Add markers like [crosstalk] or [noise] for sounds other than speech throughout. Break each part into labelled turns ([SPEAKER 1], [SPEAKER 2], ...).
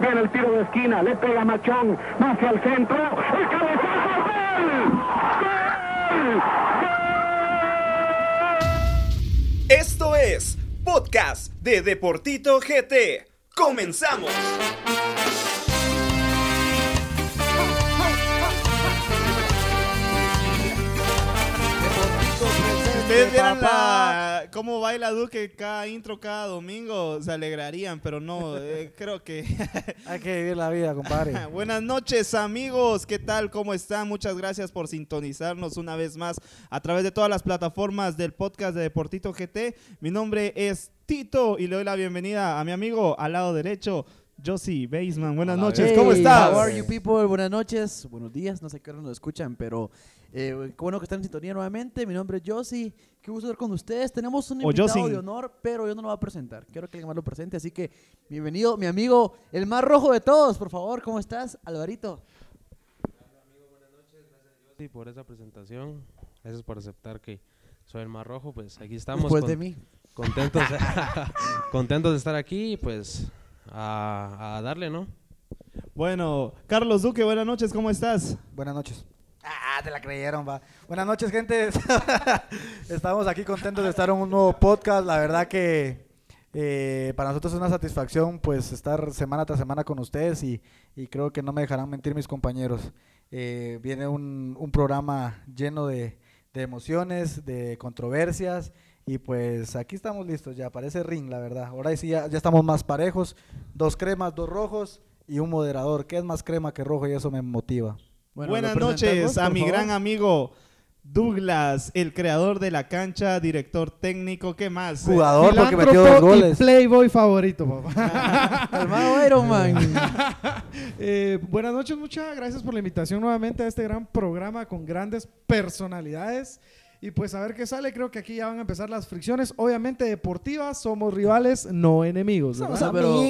[SPEAKER 1] Viene el tiro de esquina, le pega Machón, hacia el centro, el cabezazo, ¡gol! ¡Gol!
[SPEAKER 2] Esto es Podcast de Deportito GT. ¡Comenzamos!
[SPEAKER 3] ustedes vieran la, cómo baila Duque cada intro, cada domingo, se alegrarían, pero no, eh, [laughs] creo que...
[SPEAKER 4] Hay que vivir la vida, compadre. [laughs]
[SPEAKER 3] Buenas noches, amigos. ¿Qué tal? ¿Cómo están? Muchas gracias por sintonizarnos una vez más a través de todas las plataformas del podcast de Deportito GT. Mi nombre es Tito y le doy la bienvenida a mi amigo al lado derecho, Josie Baseman. Buenas noches, ¿cómo estás?
[SPEAKER 4] How are you people? Buenas noches, buenos días, no sé qué hora nos escuchan, pero eh, qué bueno que están en sintonía nuevamente. Mi nombre es Josie, qué gusto estar con ustedes. Tenemos un invitado de honor, pero yo no lo voy a presentar. Quiero que alguien más lo presente, así que bienvenido, mi amigo, el más rojo de todos, por favor. ¿Cómo estás, Alvarito?
[SPEAKER 5] Sí, por esa presentación. Gracias por aceptar que soy el más rojo. Pues aquí estamos.
[SPEAKER 4] Después
[SPEAKER 5] con-
[SPEAKER 4] de mí.
[SPEAKER 5] Contentos, [laughs] contentos de estar aquí pues a, a darle, ¿no?
[SPEAKER 3] Bueno, Carlos Duque, buenas noches, ¿cómo estás?
[SPEAKER 4] Buenas noches. Ah, te la creyeron, va. Buenas noches, gente. [laughs] Estamos aquí contentos de estar en un nuevo podcast. La verdad que eh, para nosotros es una satisfacción pues estar semana tras semana con ustedes y, y creo que no me dejarán mentir mis compañeros. Eh, viene un, un programa lleno de, de emociones, de controversias y pues aquí estamos listos ya, parece ring la verdad. Ahora sí ya, ya estamos más parejos, dos cremas, dos rojos y un moderador. ¿Qué es más crema que rojo? Y eso me motiva.
[SPEAKER 3] Buenas noches a mi gran amigo Douglas, el creador de la cancha, director técnico, ¿qué más?
[SPEAKER 4] Jugador porque metió dos
[SPEAKER 6] Filántropo y
[SPEAKER 4] goles.
[SPEAKER 6] Playboy favorito, papá. [laughs]
[SPEAKER 4] Iron [laughs] Man.
[SPEAKER 6] Eh, buenas noches, muchas gracias por la invitación nuevamente a este gran programa con grandes personalidades. Y pues a ver qué sale, creo que aquí ya van a empezar las fricciones. Obviamente deportivas, somos rivales, no enemigos. ¿verdad?
[SPEAKER 4] Sea, pero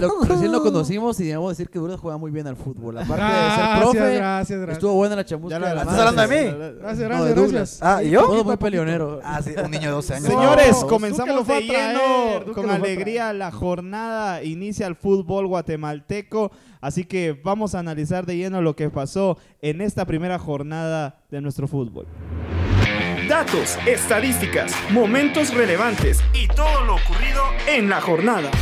[SPEAKER 4] lo- recién lo [laughs] conocimos y debemos decir que Douglas juega muy bien al fútbol. Aparte de ser profe,
[SPEAKER 6] gracias, gracias.
[SPEAKER 4] estuvo buena la chamusca.
[SPEAKER 3] La-
[SPEAKER 4] de la
[SPEAKER 3] ¿Estás
[SPEAKER 4] madre.
[SPEAKER 3] hablando de mí?
[SPEAKER 6] Gracias,
[SPEAKER 4] No,
[SPEAKER 6] gracias,
[SPEAKER 4] de
[SPEAKER 6] gracias.
[SPEAKER 7] Ah, ¿y yo?
[SPEAKER 4] Todo muy peleonero.
[SPEAKER 7] Ah, sí, un niño de 12 años.
[SPEAKER 3] Señores,
[SPEAKER 6] No,
[SPEAKER 3] comenzamos de lleno con alegría la jornada. Inicia el fútbol guatemalteco. Así que vamos a analizar de lleno lo que pasó en esta primera jornada de nuestro fútbol.
[SPEAKER 2] Datos, estadísticas, momentos relevantes y todo lo ocurrido en la jornada.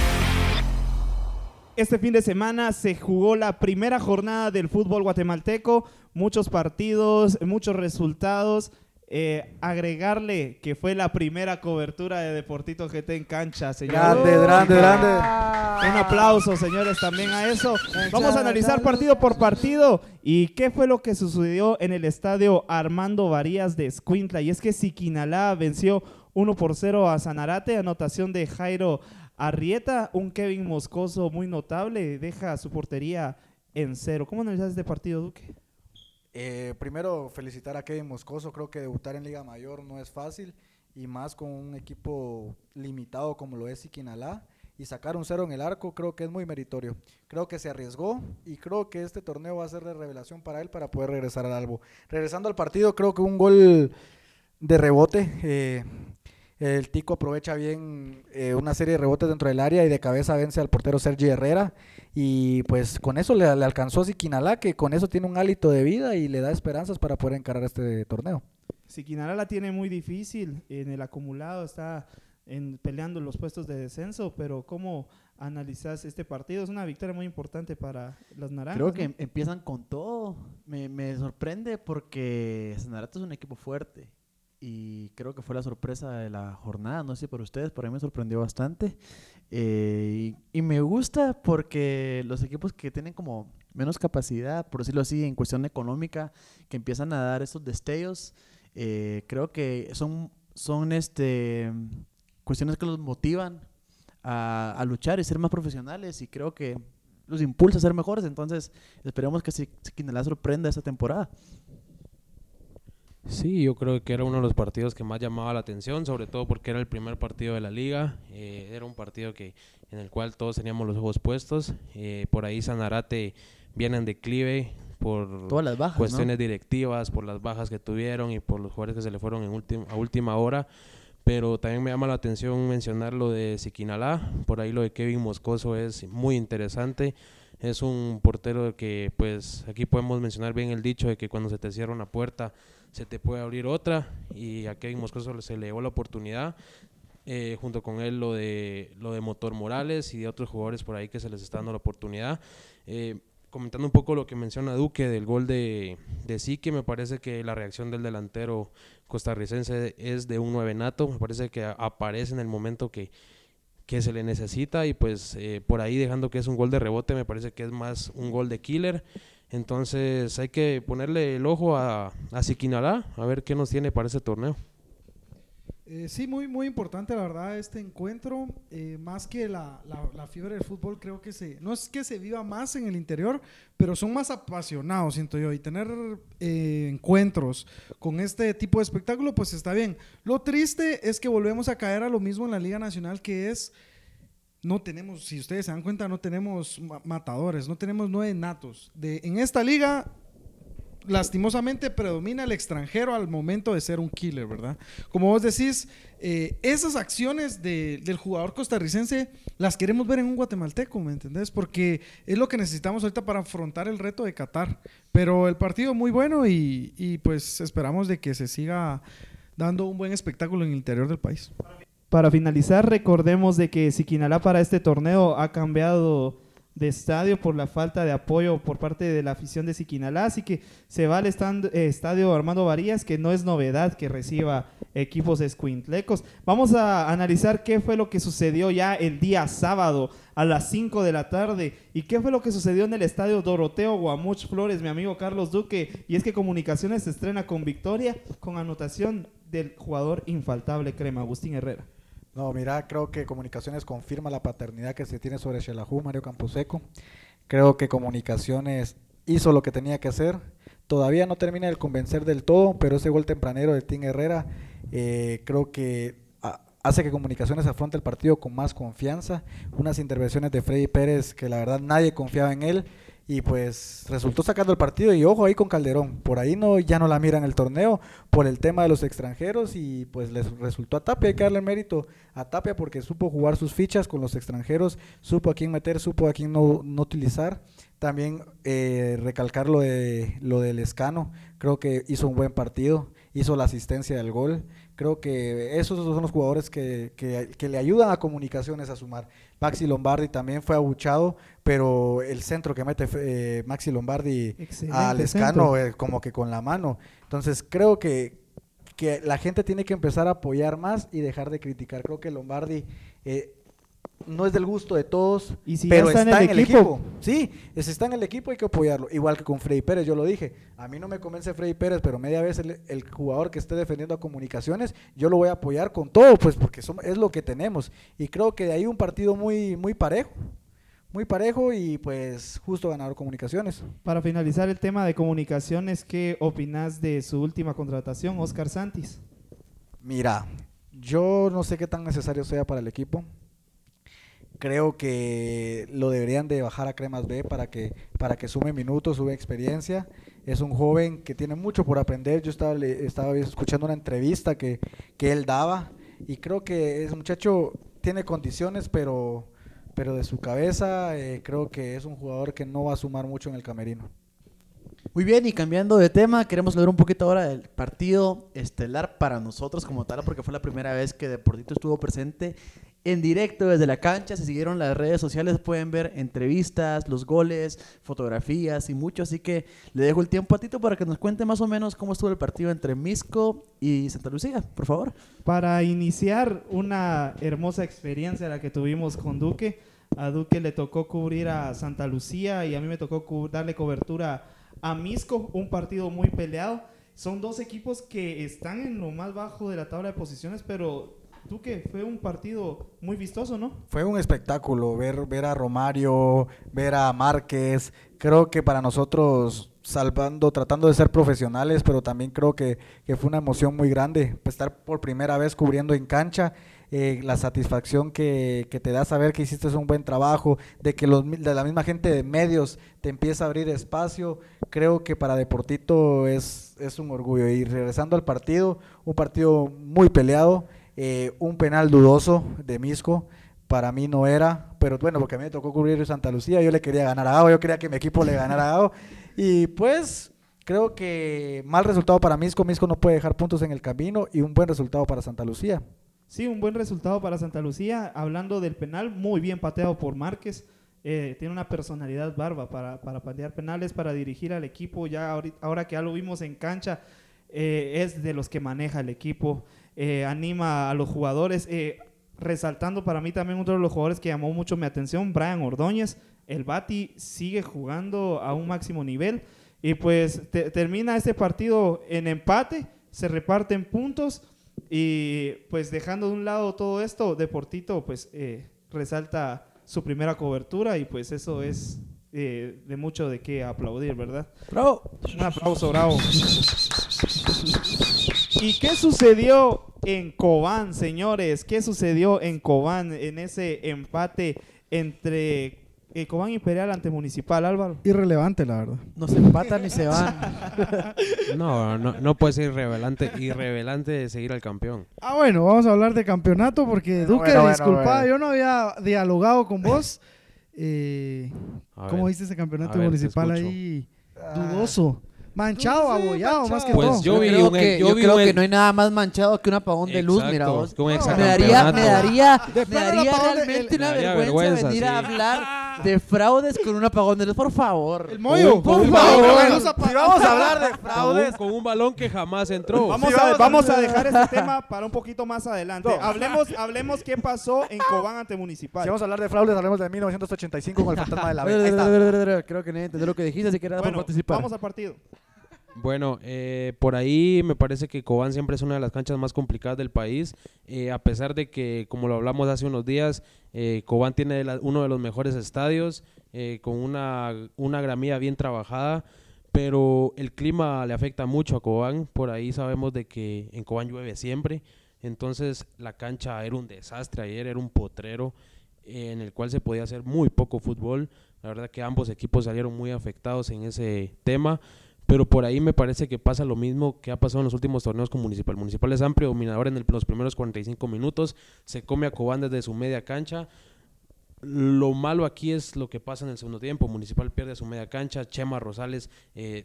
[SPEAKER 3] Este fin de semana se jugó la primera jornada del fútbol guatemalteco, muchos partidos, muchos resultados. Eh, agregarle que fue la primera cobertura de Deportito GT en cancha, señores.
[SPEAKER 7] Grande, grande, grande.
[SPEAKER 3] Un aplauso, señores, también a eso. Vamos a analizar partido por partido y qué fue lo que sucedió en el estadio Armando Varías de Escuintla. Y es que Siquinalá venció 1 por 0 a Sanarate, anotación de Jairo Arrieta, un Kevin Moscoso muy notable, deja su portería en cero. ¿Cómo analizas este partido, Duque?
[SPEAKER 7] Eh, primero, felicitar a Kevin Moscoso. Creo que debutar en Liga Mayor no es fácil y más con un equipo limitado como lo es Siquinalá. Y sacar un cero en el arco creo que es muy meritorio. Creo que se arriesgó y creo que este torneo va a ser de revelación para él para poder regresar al Albo. Regresando al partido, creo que un gol de rebote. eh, el Tico aprovecha bien eh, una serie de rebotes dentro del área y de cabeza vence al portero Sergi Herrera. Y pues con eso le, le alcanzó a Siquinalá, que con eso tiene un hálito de vida y le da esperanzas para poder encarar este torneo.
[SPEAKER 3] Siquinalá la tiene muy difícil en el acumulado, está en, peleando los puestos de descenso, pero ¿cómo analizas este partido? Es una victoria muy importante para los naranjas.
[SPEAKER 4] Creo que em- empiezan con todo. Me, me sorprende porque Sanarate es un equipo fuerte. Y creo que fue la sorpresa de la jornada. No sé por ustedes, pero a mí me sorprendió bastante. Eh, y, me gusta porque los equipos que tienen como menos capacidad, por decirlo así, en cuestión económica, que empiezan a dar estos destellos, eh, creo que son, son este, cuestiones que los motivan a, luchar y ser más profesionales. Y creo que los impulsa a ser mejores. Entonces, esperemos que Siquinalá sorprenda esta temporada.
[SPEAKER 5] Sí, yo creo que era uno de los partidos que más llamaba la atención, sobre todo porque era el primer partido de la liga. eh, era un partido que en el cual todos teníamos los ojos puestos. eh, por ahí Sanarate viene en declive por
[SPEAKER 4] Todas las bajas, ¿no?
[SPEAKER 5] cuestiones directivas, por las bajas que tuvieron y por los jugadores que se le fueron en a última hora. pero también me llama la atención mencionar lo de Siquinalá, por ahí lo de Kevin Moscoso es muy interesante. Es un portero que, pues, aquí podemos mencionar bien el dicho de que cuando se te cierra una puerta, se te puede abrir otra. Y a Kevin Moscoso se le dio la oportunidad. Eh, junto con él lo de, lo de Motor Morales y de otros jugadores por ahí que se les está dando la oportunidad. Eh, comentando un poco lo que menciona Duque del gol de, de Sique, me parece que la reacción del delantero costarricense es de un nueve nato, me parece que aparece en el momento que, que se le necesita y pues eh, por ahí dejando que es un gol de rebote, me parece que es más un gol de killer. Entonces hay que ponerle el ojo a, a Siquinalá, a ver qué nos tiene para ese torneo.
[SPEAKER 6] Eh, sí, muy, muy importante, la verdad, este encuentro. Eh, más que la, la, fiebre del fútbol, creo que se. No es que se viva más en el interior, pero son más apasionados, siento yo. Y tener eh, encuentros con este tipo de espectáculo, pues está bien. Lo triste es que volvemos a caer a lo mismo en la Liga Nacional, que es. No tenemos, si ustedes se dan cuenta, no tenemos matadores, no tenemos nueve natos. De, en esta liga lastimosamente predomina el extranjero al momento de ser un killer, ¿verdad? Como vos decís, eh, esas acciones del jugador costarricense las queremos ver en un guatemalteco, ¿me entendés? Porque es lo que necesitamos ahorita para afrontar el reto de Qatar. Pero el partido muy bueno y, y pues esperamos de que se siga dando un buen espectáculo en el interior del país.
[SPEAKER 3] Para finalizar, recordemos de que Siquinalá para este torneo ha cambiado de estadio por la falta de apoyo por parte de la afición de Siquinalá, así que se va al eh, estadio Armando Varías, que no es novedad que reciba equipos escuintlecos. Vamos a analizar qué fue lo que sucedió ya el día sábado a las 5 de la tarde y qué fue lo que sucedió en el estadio Doroteo Guamuch Flores, mi amigo Carlos Duque, y es que Comunicaciones se estrena con victoria con anotación del jugador infaltable Crema, Agustín Herrera.
[SPEAKER 7] No, mira, creo que Comunicaciones confirma la paternidad que se tiene sobre Xelajú, Mario Camposeco. Creo que Comunicaciones hizo lo que tenía que hacer. Todavía no termina de convencer del todo, pero ese gol tempranero de Tim Herrera eh, creo que hace que Comunicaciones afronte el partido con más confianza. Unas intervenciones de Freddy Pérez que la verdad nadie confiaba en él y pues resultó sacando el partido y ojo ahí con Calderón. Por ahí no ya no la miran el torneo por el tema de los extranjeros y pues les resultó a Tapia. Hay que darle mérito a Tapia porque supo jugar sus fichas con los extranjeros, supo a quién meter, supo a quién no, no utilizar. También eh, recalcar lo, de, lo del Escano, creo que hizo un buen partido, hizo la asistencia del gol. Creo que esos son los jugadores que, que, le ayudan a comunicaciones a sumar. Maxi Lombardi también fue abuchado, pero el centro que mete eh, Maxi Lombardi al escano eh, como que con la mano. Entonces creo que, que la gente tiene que empezar a apoyar más y dejar de criticar. Creo que Lombardi eh, no es del gusto de todos, pero está, en, el, equipo. Sí, está en el equipo, hay que apoyarlo. Igual que con Freddy Pérez, yo lo dije. A mí no me convence Freddy Pérez, pero media vez el, jugador que esté defendiendo a comunicaciones, yo lo voy a apoyar con todo, pues porque es lo que tenemos. Y creo que de ahí un partido muy, muy parejo. Muy parejo y pues justo ganador comunicaciones.
[SPEAKER 3] Para finalizar el tema de comunicaciones, ¿qué opinas de su última contratación, Oscar Santis?
[SPEAKER 7] Mira, yo no sé qué tan necesario sea para el equipo creo que lo deberían de bajar a Cremas B para que, para que sume minutos, sube experiencia. Es un joven que tiene mucho por aprender. Yo estaba, estaba escuchando una entrevista que, que él daba y creo que ese muchacho tiene condiciones, pero, pero de su cabeza eh, creo que es un jugador que no va a sumar mucho en el camerino.
[SPEAKER 4] Muy bien, y cambiando de tema, queremos hablar un poquito ahora del partido estelar para nosotros como tal, porque fue la primera vez que Deportito estuvo presente en directo desde la cancha. Si siguieron las redes sociales pueden ver entrevistas, los goles, fotografías y mucho. Así que le dejo el tiempo a Tito para que nos cuente más o menos cómo estuvo el partido entre Misco y Santa Lucía, por favor.
[SPEAKER 3] Para iniciar una hermosa experiencia la que tuvimos con Duque. A Duque le tocó cubrir a Santa Lucía y a mí me tocó darle cobertura a Misco, un partido muy peleado. Son dos equipos que están en lo más bajo de la tabla de posiciones, pero tú que fue un partido muy vistoso, ¿no?
[SPEAKER 7] Fue un espectáculo ver, ver a Romario, ver a Márquez. Creo que para nosotros, salvando, tratando de ser profesionales, pero también creo que, fue una emoción muy grande pues, estar por primera vez cubriendo en cancha. Eh, la satisfacción que, te da saber que hiciste un buen trabajo, de que los, de la misma gente de medios te empieza a abrir espacio, creo que para Deportito es, es un orgullo. Y regresando al partido, un partido muy peleado, Eh, un penal dudoso de Misco. Para mí no era, pero bueno, porque a mí me tocó cubrir Santa Lucía. Yo le quería ganar a Gao, yo quería que mi equipo le ganara a Gao. Y pues creo que mal resultado para Misco. Misco no puede dejar puntos en el camino y un buen resultado para Santa Lucía.
[SPEAKER 3] Sí, un buen resultado para Santa Lucía. Hablando del penal, muy bien pateado por Márquez. Eh, tiene una personalidad barba para, para patear penales, para dirigir al equipo. Ya ahorita- ahora que ya lo vimos en cancha, eh, es de los que maneja el equipo. Eh, anima a los jugadores. eh, resaltando para mí también otro de los jugadores que llamó mucho mi atención, Brian Ordóñez. El Bati sigue jugando a un máximo nivel. Y pues te- termina este partido en empate, se reparten puntos. Y pues dejando de un lado todo esto, Deportito pues eh, resalta su primera cobertura y pues eso es eh, de mucho de qué aplaudir, ¿verdad?
[SPEAKER 4] Bravo.
[SPEAKER 3] Un aplauso bravo. ¿Y qué sucedió en Cobán, señores? ¿Qué sucedió en Cobán en ese empate entre eh, Cobán Imperial ante Municipal, Álvaro?
[SPEAKER 6] Irrelevante, la verdad.
[SPEAKER 4] No se empatan ni se van. [laughs]
[SPEAKER 5] No, no, no puede ser irrevelante, irrevelante de seguir al campeón.
[SPEAKER 6] Ah, bueno, vamos a hablar de campeonato porque Duque,
[SPEAKER 7] bueno, bueno,
[SPEAKER 6] disculpa,
[SPEAKER 7] bueno.
[SPEAKER 6] yo no había dialogado con vos. [laughs] Eh, ¿Cómo
[SPEAKER 5] ver.
[SPEAKER 6] viste ese campeonato
[SPEAKER 5] ver,
[SPEAKER 6] municipal ahí? Dudoso. Manchado, abollado, más que
[SPEAKER 5] Pues
[SPEAKER 6] todo.
[SPEAKER 5] yo
[SPEAKER 4] Yo,
[SPEAKER 5] vi
[SPEAKER 4] creo,
[SPEAKER 5] un-
[SPEAKER 4] que,
[SPEAKER 5] yo
[SPEAKER 4] yo
[SPEAKER 5] vi
[SPEAKER 4] creo
[SPEAKER 5] un-
[SPEAKER 4] que no hay nada más manchado que un apagón de luz, mira vos. Me daría, me daría, me daría realmente
[SPEAKER 6] el-
[SPEAKER 4] una vergüenza,
[SPEAKER 5] vergüenza,
[SPEAKER 4] venir
[SPEAKER 5] sí.
[SPEAKER 4] a hablar de fraudes con un apagón de luz, por favor.
[SPEAKER 6] El mollo.
[SPEAKER 5] Por favor.
[SPEAKER 7] Si vamos a hablar de
[SPEAKER 5] Con un,
[SPEAKER 7] fraudes,
[SPEAKER 5] con un balón que jamás entró.
[SPEAKER 3] Vamos,
[SPEAKER 7] Sí,
[SPEAKER 3] a,
[SPEAKER 7] vamos a-
[SPEAKER 3] vamos a dejar este [laughs] tema para un poquito más adelante.
[SPEAKER 7] No.
[SPEAKER 3] Hablemos, hablemos qué pasó en Cobán ante Municipal.
[SPEAKER 7] si vamos a hablar de fraudes, hablemos de 1985 con el fantasma de la
[SPEAKER 4] A ver,
[SPEAKER 7] B. Ahí
[SPEAKER 4] a ver, a
[SPEAKER 7] está.
[SPEAKER 4] ver, a ver, a ver, Creo que nadie entendió lo que dijiste, así que era por
[SPEAKER 3] Bueno,
[SPEAKER 4] participar.
[SPEAKER 3] vamos al partido.
[SPEAKER 5] Bueno, eh, por ahí me parece que Cobán siempre es una de las canchas más complicadas del país, eh, a pesar de que, como lo hablamos hace unos días, eh, Cobán tiene uno de los mejores estadios, eh, con una, una gramilla bien trabajada, pero el clima le afecta mucho a Cobán, por ahí sabemos de que en Cobán llueve siempre, entonces la cancha era un desastre ayer, era un potrero eh, en el cual se podía hacer muy poco fútbol, la verdad que ambos equipos salieron muy afectados en ese tema, pero por ahí me parece que pasa lo mismo que ha pasado en los últimos torneos con Municipal. Municipal es amplio dominador en los primeros 45 minutos, se come a Cobán desde su media cancha. Lo malo aquí es lo que pasa en el segundo tiempo. Municipal pierde su media cancha, Chema Rosales eh,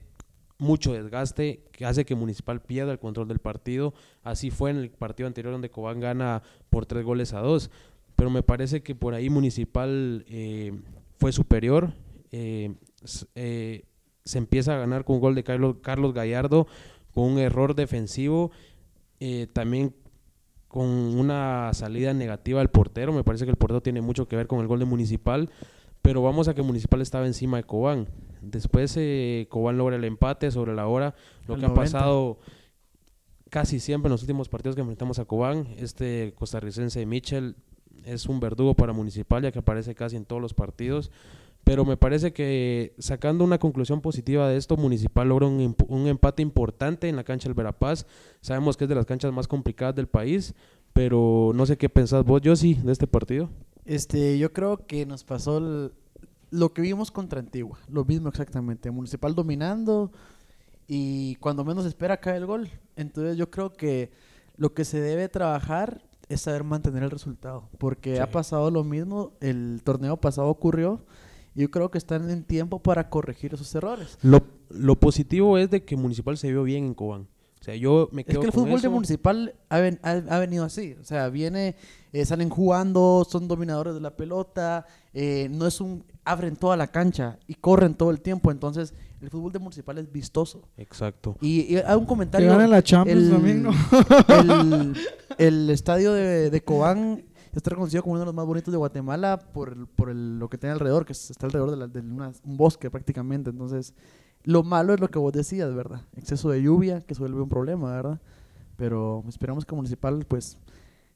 [SPEAKER 5] mucho desgaste que hace que Municipal pierda el control del partido. Así fue en el partido anterior donde Cobán gana por tres goles a dos. Pero me parece que por ahí Municipal eh, fue superior. eh, eh, se empieza a ganar con un gol de Carlos, Carlos Gallardo, con un error defensivo, eh, también con una salida negativa del portero. Me parece que el portero tiene mucho que ver con el gol de Municipal, pero vamos a que Municipal estaba encima de Cobán. Después eh, Cobán logra el empate sobre la hora, lo que ha
[SPEAKER 4] 90.
[SPEAKER 5] pasado casi siempre en los últimos partidos que enfrentamos a Cobán. Este costarricense Mitchell es un verdugo para Municipal, ya que aparece casi en todos los partidos. Pero me parece que sacando una conclusión positiva de esto, Municipal logra un, un empate importante en la cancha del Verapaz. Sabemos que es de las canchas más complicadas del país, pero no sé qué pensás vos, yo sí, de este partido.
[SPEAKER 4] Este, yo creo que nos pasó el- lo que vimos contra Antigua, lo mismo exactamente, Municipal dominando y cuando menos espera cae el gol. Entonces yo creo que lo que se debe trabajar es saber mantener el resultado, porque
[SPEAKER 5] Sí.
[SPEAKER 4] ha pasado lo mismo, el torneo pasado ocurrió yo creo que están en tiempo para corregir esos errores.
[SPEAKER 5] Lo, lo positivo es de que Municipal se vio bien en Cobán. O sea, yo me
[SPEAKER 4] Es que el
[SPEAKER 5] con
[SPEAKER 4] fútbol de municipal ha, ven- ha- ha venido así. O sea, viene, eh, salen jugando, son dominadores de la pelota, eh, no es un. abren toda la cancha y corren todo el tiempo. Entonces, el fútbol de municipal es vistoso.
[SPEAKER 5] Exacto.
[SPEAKER 4] Y, y hay un
[SPEAKER 6] Que
[SPEAKER 4] comentario.
[SPEAKER 6] ganen la Champions también, ¿no? [laughs]
[SPEAKER 4] el, el estadio de, de Cobán está reconocido como uno de los más bonitos de Guatemala por, el- por el- lo que tiene alrededor, que es- está alrededor de, la- de una- un bosque prácticamente. Entonces, lo malo es lo que vos decías, ¿verdad? Exceso de lluvia, que se vuelve un problema, ¿verdad? Pero esperamos que Municipal, pues,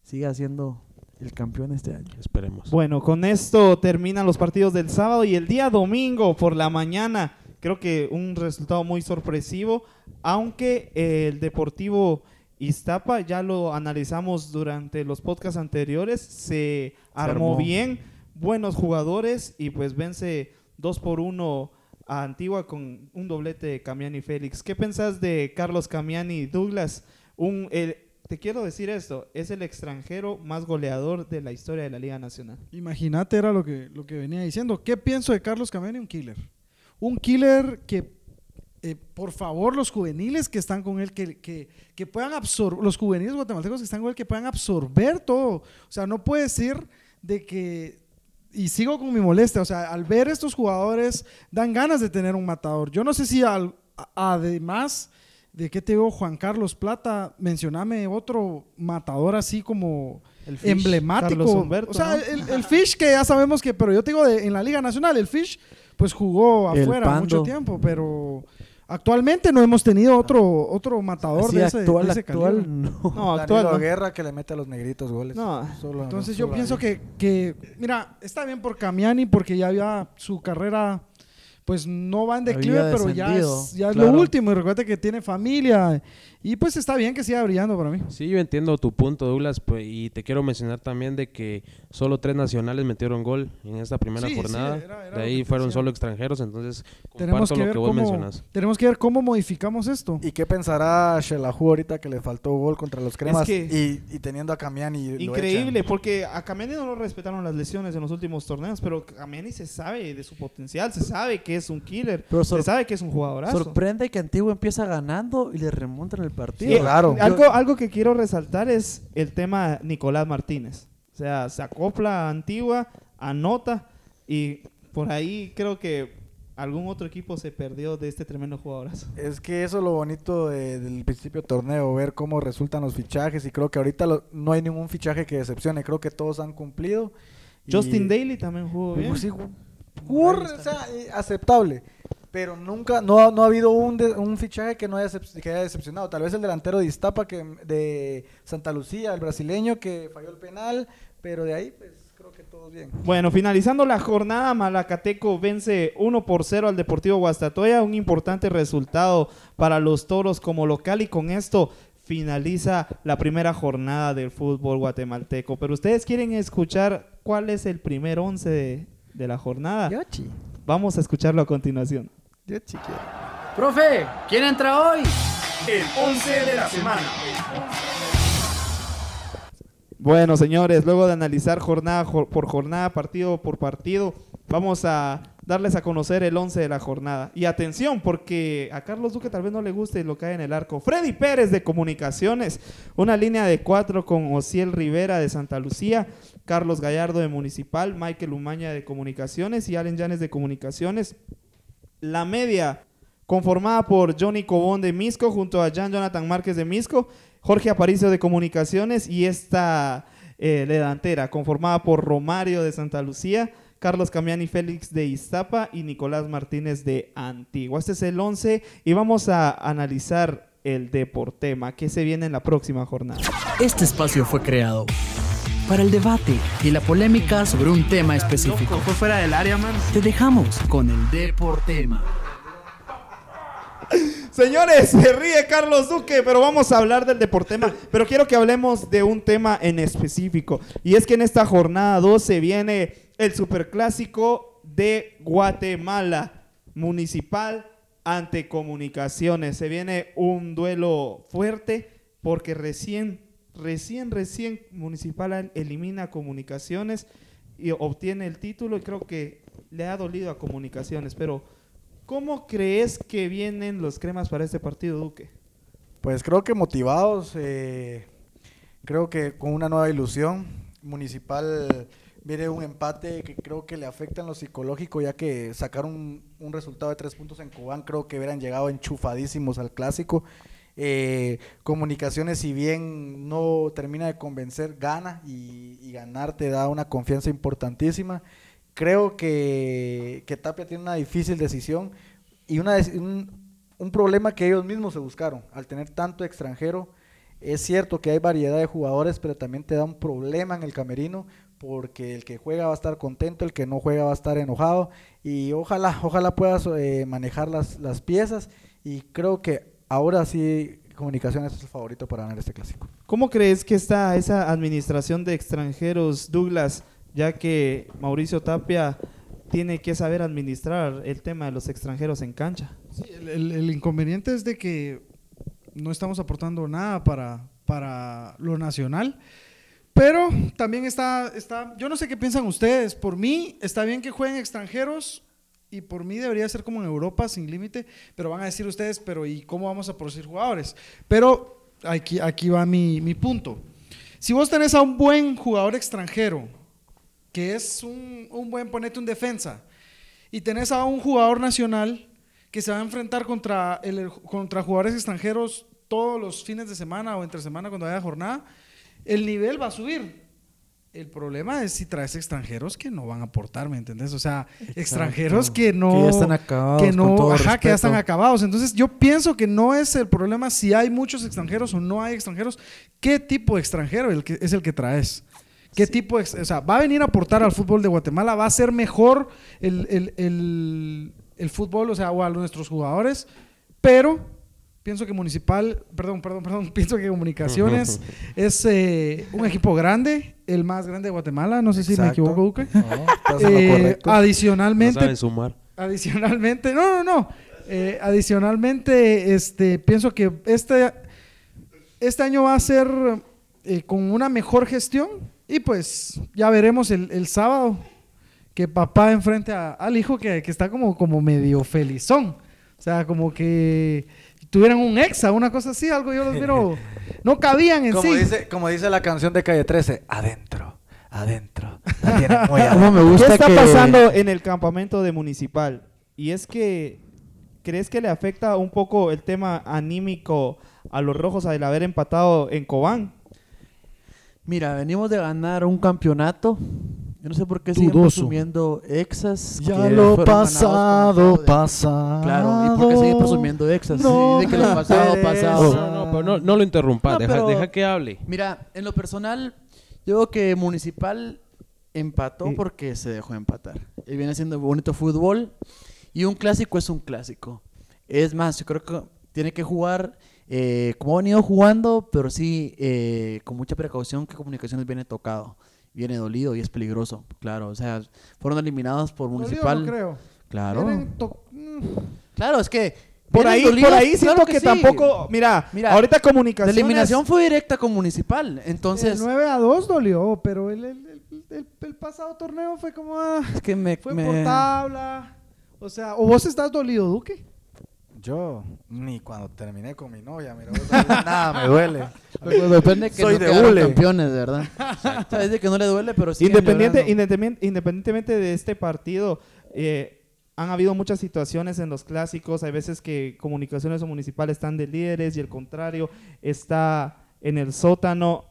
[SPEAKER 4] siga siendo el campeón este año.
[SPEAKER 5] Esperemos.
[SPEAKER 3] Bueno, con esto terminan los partidos del sábado y el día domingo por la mañana. Creo que un resultado muy sorpresivo, aunque eh, el Deportivo Iztapa, ya lo analizamos durante los podcasts anteriores, se armó,
[SPEAKER 4] armó.
[SPEAKER 3] bien, buenos jugadores y pues vence 2 por 1 a Antigua con un doblete de Camiani Félix. ¿Qué pensás de Carlos Camiani Douglas? Un, el- te quiero decir esto, es el extranjero más goleador de la historia de la Liga Nacional.
[SPEAKER 6] Imagínate, era lo que, lo que venía diciendo. ¿Qué pienso de Carlos Camiani? Un killer. Un killer que, eh, por favor, los juveniles que están con él, que, que, que puedan absorber, los juveniles guatemaltecos que están con él, que puedan absorber todo. O sea, no puede ser de que, y sigo con mi molestia, o sea, al ver estos jugadores, dan ganas de tener un matador. Yo no sé si al- a- además de que te digo, Juan Carlos Plata, mencioname otro matador así como
[SPEAKER 4] El Fish.
[SPEAKER 6] emblemático.
[SPEAKER 3] Humberto,
[SPEAKER 6] o sea,
[SPEAKER 3] ¿no?
[SPEAKER 6] el, el Fish que ya sabemos que, pero yo te digo, de- en la Liga Nacional, el Fish pues jugó afuera mucho tiempo, pero actualmente no hemos tenido otro otro matador
[SPEAKER 4] Así
[SPEAKER 6] de ese,
[SPEAKER 4] actual,
[SPEAKER 6] de ese
[SPEAKER 4] actual,
[SPEAKER 6] calibre.
[SPEAKER 4] no.
[SPEAKER 3] No, actual. ¿no?
[SPEAKER 7] Guerra que le mete a los negritos goles.
[SPEAKER 3] No.
[SPEAKER 7] Solo-
[SPEAKER 6] Entonces yo
[SPEAKER 7] solo
[SPEAKER 6] pienso que, que, mira, está bien por Camiani porque ya había su carrera, pues no va en declive, pero ya es, ya es
[SPEAKER 4] claro.
[SPEAKER 6] lo último. Y recuerda que tiene familia. Y pues está bien que siga brillando para mí.
[SPEAKER 5] Sí, yo entiendo tu punto, Douglas, pues, y te quiero mencionar también de que solo tres nacionales metieron gol en esta primera
[SPEAKER 6] Sí, sí,
[SPEAKER 5] jornada.
[SPEAKER 6] era- era
[SPEAKER 5] de ahí fueron
[SPEAKER 6] decía.
[SPEAKER 5] solo extranjeros, entonces
[SPEAKER 6] Tenemos
[SPEAKER 5] comparto
[SPEAKER 6] que,
[SPEAKER 5] lo
[SPEAKER 6] ver
[SPEAKER 5] que vos
[SPEAKER 6] cómo,
[SPEAKER 5] mencionas.
[SPEAKER 6] tenemos que ver cómo modificamos esto.
[SPEAKER 7] ¿Y qué pensará Shelahu ahorita que le faltó gol contra los cremas
[SPEAKER 3] que-
[SPEAKER 7] y, y teniendo a Camiani?
[SPEAKER 3] Increíble, porque a Camiani no lo respetaron las lesiones en los últimos torneos, pero Camiani se sabe de su potencial, se sabe que es un killer,
[SPEAKER 4] Pero
[SPEAKER 3] se sabe que es un jugadorazo.
[SPEAKER 4] Sorprende que Antiguo empieza ganando y le remontan el partido.
[SPEAKER 3] Sí,
[SPEAKER 7] claro.
[SPEAKER 3] Algo, algo que quiero resaltar es el tema Nicolás Martínez. O sea, se acopla a Antigua, anota y por ahí creo que algún otro equipo se perdió de este tremendo jugadorazo.
[SPEAKER 7] Es que eso es lo bonito de- del principio del torneo, ver cómo resultan los fichajes y creo que ahorita lo- no hay ningún fichaje que decepcione, creo que todos han cumplido. y-
[SPEAKER 3] Justin Daly también jugó bien.
[SPEAKER 7] Pues sí, jugó- jugó, o sea, eh, aceptable. Pero nunca, no, ha- no ha habido un, de- un fichaje que no haya, que haya decepcionado. Tal vez el delantero de Iztapa, que, de Santa Lucía, el brasileño que falló el penal, pero de ahí, pues creo que todos bien.
[SPEAKER 3] Bueno, finalizando la jornada, Malacateco vence 1 por 0 al Deportivo Guastatoya, un importante resultado para los toros como local y con esto finaliza la primera jornada del fútbol guatemalteco. Pero ustedes quieren escuchar cuál es el primer once de, de la jornada.
[SPEAKER 7] Yochi,
[SPEAKER 3] Vamos a escucharlo a continuación.
[SPEAKER 7] Yochi quiere.
[SPEAKER 8] Profe, ¿quién entra hoy?
[SPEAKER 2] El 11 de la semana.
[SPEAKER 3] Bueno, señores, luego de analizar jornada jo- por jornada, partido por partido, vamos a darles a conocer el 11 de la jornada. Y atención, porque a Carlos Duque tal vez no le guste lo que hay en el arco. Freddy Pérez de Comunicaciones, una línea de cuatro con Ociel Rivera de Santa Lucía, Carlos Gallardo de Municipal, Michael Umaña de Comunicaciones y Allen Llanes de Comunicaciones. La media conformada por Johnny Cobón de Misco junto a Jan Jonathan Márquez de Misco, Jorge Aparicio de Comunicaciones y esta eh, delantera conformada por Romario de Santa Lucía, Carlos Camiani Félix de Iztapa y Nicolás Martínez de Antigua. Este es el 11 y vamos a analizar el Deportema que se viene en la próxima jornada.
[SPEAKER 8] Este espacio fue creado para el debate y la polémica sobre un tema específico.
[SPEAKER 3] Fue fuera del área, man.
[SPEAKER 8] Te dejamos con el Deportema.
[SPEAKER 3] Señores, se ríe Carlos Duque, pero vamos a hablar del Deportema. Pero quiero que hablemos de un tema en específico. Y es que en esta jornada 2 se viene el superclásico de Guatemala, municipal ante comunicaciones. Se viene un duelo fuerte porque recién, recién, recién Municipal elimina comunicaciones y obtiene el título. Y creo que le ha dolido a comunicaciones, pero... ¿Cómo crees que vienen los cremas para este partido, Duque?
[SPEAKER 7] Pues creo que motivados, eh, creo que con una nueva ilusión. Municipal viene un empate que creo que le afecta en lo psicológico, ya que sacar un, un resultado de tres puntos en Cobán, creo que hubieran llegado enchufadísimos al clásico. Eh, comunicaciones, si bien no termina de convencer, gana y, ganar te da una confianza importantísima. Creo que, que Tapia tiene una difícil decisión y una, un problema que ellos mismos se buscaron. Al tener tanto extranjero, es cierto que hay variedad de jugadores, pero también te da un problema en el camerino porque el que juega va a estar contento, el que no juega va a estar enojado y ojalá, ojalá puedas eh, manejar las, las piezas y creo que ahora sí Comunicaciones es el favorito para ganar este clásico.
[SPEAKER 3] ¿Cómo crees que está esa administración de extranjeros, Douglas, ya que Mauricio Tapia tiene que saber administrar el tema de los extranjeros en cancha?
[SPEAKER 6] Sí, el, el- el inconveniente es de que no estamos aportando nada para, para lo nacional. Pero también está, está, yo no sé qué piensan ustedes. Por mí está bien que jueguen extranjeros y por mí debería ser como en Europa sin límite. Pero van a decir ustedes, pero ¿y cómo vamos a producir jugadores? Pero aquí, aquí va mi, mi punto. Si vos tenés a un buen jugador extranjero, que es un, un buen ponete un defensa, y tenés a un jugador nacional que se va a enfrentar contra, el, contra jugadores extranjeros todos los fines de semana o entre semana cuando haya jornada, el nivel va a subir. El problema es si traes extranjeros que no van a aportar, ¿me entendés? O sea, extranjeros que no...
[SPEAKER 4] Que ya están acabados,
[SPEAKER 6] Que no,
[SPEAKER 4] con todo
[SPEAKER 6] ajá, que ya están acabados. Entonces, yo pienso que no es el problema si hay muchos extranjeros o no hay extranjeros. ¿Qué tipo de extranjero es el que traes? ¿Qué tipo de, o sea, va a venir a aportar al fútbol de Guatemala? ¿Va a ser mejor el, el- el- el fútbol, o sea, o a nuestros jugadores? Pero pienso que Municipal, perdón, perdón, perdón, [laughs] pienso que Comunicaciones [laughs] es eh, un equipo grande, el más grande de Guatemala. No sé si me equivoco, Duque.
[SPEAKER 7] No,
[SPEAKER 6] Eh.
[SPEAKER 5] No
[SPEAKER 6] adicionalmente,
[SPEAKER 5] saben sumar.
[SPEAKER 6] adicionalmente, no, no, no. Eh, adicionalmente, este, pienso que este, este año va a ser eh, con una mejor gestión y pues ya veremos el, el sábado que papá enfrente a- al hijo que, que está como, como medio felizón. O sea, como que tuvieran un exa, una cosa así, algo yo los miro, [laughs] no cabían en
[SPEAKER 7] Como,
[SPEAKER 6] sí.
[SPEAKER 7] dice, como dice la canción de Calle 13, adentro, adentro. La tienen muy
[SPEAKER 4] ¿Cómo [laughs]
[SPEAKER 7] adentro.
[SPEAKER 4] me
[SPEAKER 3] ¿Qué
[SPEAKER 4] gusta
[SPEAKER 3] está
[SPEAKER 4] que-
[SPEAKER 3] pasando en el campamento de Municipal? Y es que, ¿crees que le afecta un poco el tema anímico a los rojos al haber empatado en Cobán?
[SPEAKER 4] Mira, venimos de ganar un campeonato. Yo no sé por qué siguen
[SPEAKER 6] Dudoso.
[SPEAKER 4] presumiendo exas.
[SPEAKER 7] Ya
[SPEAKER 4] que
[SPEAKER 7] lo
[SPEAKER 4] fueron
[SPEAKER 7] pasado,
[SPEAKER 4] ganados con fraude.
[SPEAKER 7] pasado.
[SPEAKER 4] Claro, ¿y por qué siguen presumiendo exas?
[SPEAKER 7] No
[SPEAKER 4] Sí, de que lo
[SPEAKER 7] me
[SPEAKER 4] pasado,
[SPEAKER 7] interesa.
[SPEAKER 4] pasado.
[SPEAKER 5] No, no, pero no, no lo interrumpas,
[SPEAKER 4] No,
[SPEAKER 5] deja,
[SPEAKER 4] pero-
[SPEAKER 5] deja que hable.
[SPEAKER 4] Mira, en lo personal, yo creo que Municipal empató porque se dejó empatar. Y viene siendo bonito fútbol. Y un clásico es un clásico. Es más, yo creo que tiene que jugar eh, como ha venido jugando, pero sí eh, con mucha precaución que Comunicaciones viene tocado. Viene dolido y es peligroso, claro. O sea, fueron eliminados por
[SPEAKER 6] Dolido,
[SPEAKER 4] Municipal.
[SPEAKER 6] no creo.
[SPEAKER 4] Claro.
[SPEAKER 6] Mm.
[SPEAKER 4] Claro, es que.
[SPEAKER 3] Por ahí,
[SPEAKER 4] dolidos,
[SPEAKER 3] por ahí siento
[SPEAKER 4] claro
[SPEAKER 3] que,
[SPEAKER 4] sí.
[SPEAKER 3] tampoco, mira,
[SPEAKER 4] Mira,
[SPEAKER 3] ahorita
[SPEAKER 4] La
[SPEAKER 3] comunicaciones...
[SPEAKER 4] eliminación fue directa con Municipal. Entonces.
[SPEAKER 6] el 9 a 2 dolió, pero el, el- el- el- el pasado torneo fue como... ah,
[SPEAKER 4] Es que me.
[SPEAKER 6] fue
[SPEAKER 4] me-
[SPEAKER 6] por tabla. O sea, o vos estás dolido, Duque.
[SPEAKER 7] Yo, ni cuando terminé con mi novia, mira, [laughs] nada me duele.
[SPEAKER 4] Depende que
[SPEAKER 7] Soy
[SPEAKER 4] no
[SPEAKER 7] de
[SPEAKER 4] quedaron
[SPEAKER 7] hule.
[SPEAKER 4] campeones, ¿verdad? Sabes de que no le duele, pero sí.
[SPEAKER 3] Independiente, independiente- independientemente de este partido, eh, han habido muchas situaciones en los clásicos. Hay veces que comunicaciones o municipal están de líderes y el contrario está en el sótano.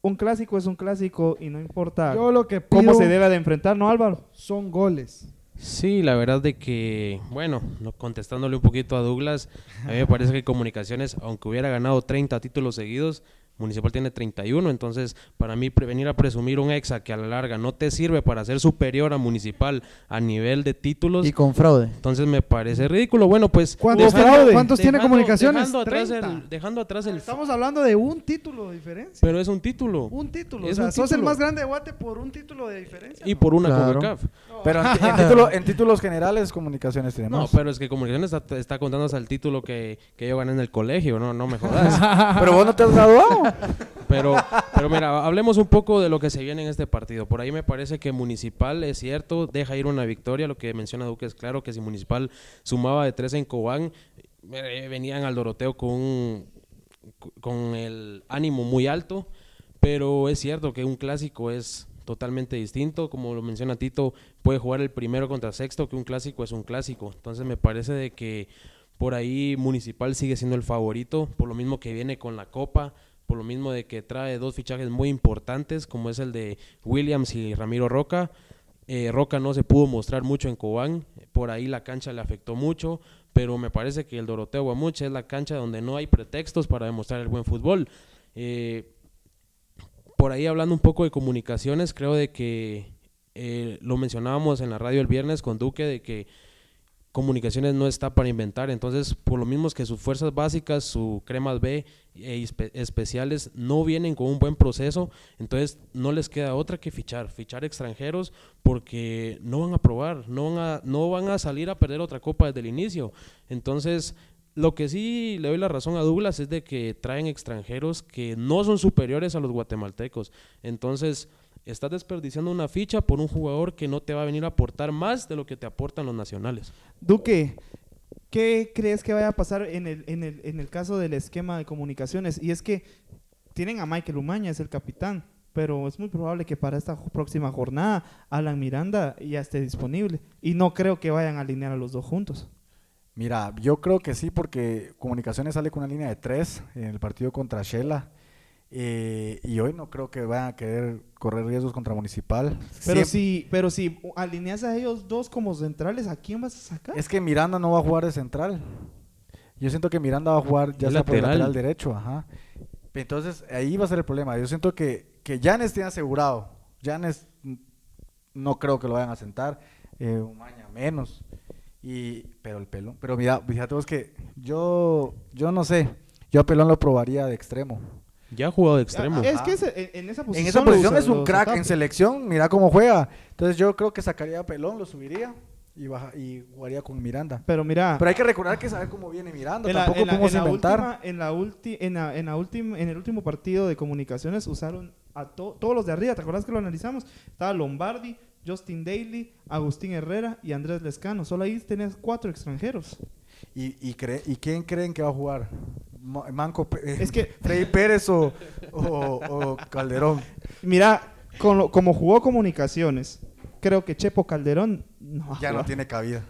[SPEAKER 3] Un clásico es un clásico y no importa
[SPEAKER 6] Yo lo que pido
[SPEAKER 3] cómo se debe de enfrentar, ¿no, Álvaro?
[SPEAKER 6] son goles.
[SPEAKER 5] Sí, la verdad de que, bueno, no- contestándole un poquito a Douglas, a mí me parece que Comunicaciones, aunque hubiera ganado 30 títulos seguidos, Municipal tiene 31, entonces para mí venir a presumir un exa que a la larga no te sirve para ser superior a Municipal a nivel de títulos,
[SPEAKER 4] Y con fraude.
[SPEAKER 5] entonces me parece ridículo. Bueno, pues
[SPEAKER 6] ¿Cuántos,
[SPEAKER 5] dejando-
[SPEAKER 6] tiene, ¿cuántos tiene comunicaciones?
[SPEAKER 5] Dejando atrás,
[SPEAKER 6] 30.
[SPEAKER 5] el, dejando atrás el...
[SPEAKER 6] Estamos hablando de un título de diferencia.
[SPEAKER 5] Pero es un título.
[SPEAKER 6] un título.
[SPEAKER 5] es
[SPEAKER 6] o sea,
[SPEAKER 5] un
[SPEAKER 6] sos el más grande de Guate por un título de diferencia.
[SPEAKER 5] Y
[SPEAKER 6] ¿no?
[SPEAKER 5] por una
[SPEAKER 4] Claro.
[SPEAKER 5] CONCACAF.
[SPEAKER 7] Pero en, en [laughs] título- en títulos generales, comunicaciones tiene
[SPEAKER 5] No,
[SPEAKER 7] más.
[SPEAKER 5] pero es que Comunicaciones está, está contando hasta el título que, que yo gané en el colegio, no, no me jodas. [laughs]
[SPEAKER 7] Pero vos no te has graduado. [laughs]
[SPEAKER 5] Pero, pero mira, hablemos un poco de lo que se viene en este partido. Por ahí me parece que Municipal es cierto, deja ir una victoria. Lo que menciona Duque es claro que si Municipal sumaba de tres en Cobán, eh, venían al Doroteo con, con el ánimo muy alto. Pero es cierto que un clásico es totalmente distinto. Como lo menciona Tito, puede jugar el primero contra sexto, que un clásico es un clásico. Entonces me parece de que por ahí Municipal sigue siendo el favorito, por lo mismo que viene con la Copa, por lo mismo de que trae dos fichajes muy importantes, como es el de Williams y Ramiro Roca. Eh, Roca no se pudo mostrar mucho en Cobán, por ahí la cancha le afectó mucho, pero me parece que el Doroteo Guamuche es la cancha donde no hay pretextos para demostrar el buen fútbol. Eh, por ahí hablando un poco de comunicaciones, creo de que eh, lo mencionábamos en la radio el viernes con Duque, de que comunicaciones no está para inventar, entonces por lo mismo que sus fuerzas básicas, su cremas B e espe- especiales no vienen con un buen proceso, entonces no les queda otra que fichar, fichar extranjeros porque no van a probar, no van a, no van a salir a perder otra copa desde el inicio, entonces Lo que sí le doy la razón a Douglas es de que traen extranjeros que no son superiores a los guatemaltecos. Entonces, estás desperdiciando una ficha por un jugador que no te va a venir a aportar más de lo que te aportan los nacionales.
[SPEAKER 3] Duque, ¿qué crees que vaya a pasar en el, en el, en el caso del esquema de comunicaciones? Y es que tienen a Michael Umaña, es el capitán, pero es muy probable que para esta próxima jornada Alan Miranda ya esté disponible. Y no creo que vayan a alinear a los dos juntos.
[SPEAKER 7] Mira, yo creo que sí, porque Comunicaciones sale con una línea de tres en el partido contra Shela. Eh, y hoy no creo que vayan a querer correr riesgos contra Municipal.
[SPEAKER 3] Pero si, pero si alineas a ellos dos como centrales, ¿a quién vas a sacar?
[SPEAKER 7] Es que Miranda no va a jugar de central. Yo siento que Miranda va a jugar ya sea por el
[SPEAKER 5] lateral.
[SPEAKER 7] derecho, ajá. Entonces, ahí va a ser el problema. Yo siento que, que Janes tiene asegurado. Janes no creo que lo vayan a sentar. Eh, Umaña menos. Y, pero el pelón. Pero mira, fíjate vos que yo, yo no sé. Yo a pelón lo probaría de extremo.
[SPEAKER 5] Ya ha jugado de extremo.
[SPEAKER 3] Es que ese- en, en esa posición,
[SPEAKER 7] En esa posición
[SPEAKER 3] usa-
[SPEAKER 7] es un crack en selección. Mira cómo juega. Entonces yo creo que sacaría a pelón, lo subiría y, baja, y jugaría con Miranda.
[SPEAKER 3] Pero mira,
[SPEAKER 7] Pero hay que recordar que saber cómo viene Miranda.
[SPEAKER 3] en la-
[SPEAKER 7] Tampoco
[SPEAKER 3] en la-
[SPEAKER 7] podemos
[SPEAKER 3] en la
[SPEAKER 7] inventar.
[SPEAKER 3] última- en la ulti- en la- en la última- en el último partido de comunicaciones usaron a to- todos los de arriba. ¿Te acuerdas que lo analizamos? Estaba Lombardi, Justin Daly, Agustín Herrera y Andrés Lescano. Solo ahí tenés cuatro extranjeros.
[SPEAKER 7] ¿Y, y, cree- ¿Y quién creen que va a jugar? Ma- Manco eh,
[SPEAKER 3] Es que- [laughs]
[SPEAKER 7] Freddy Pérez o, o- o Calderón.
[SPEAKER 3] Mira, con lo- como jugó comunicaciones, creo que Chepo Calderón no
[SPEAKER 7] Ya no tiene cabida.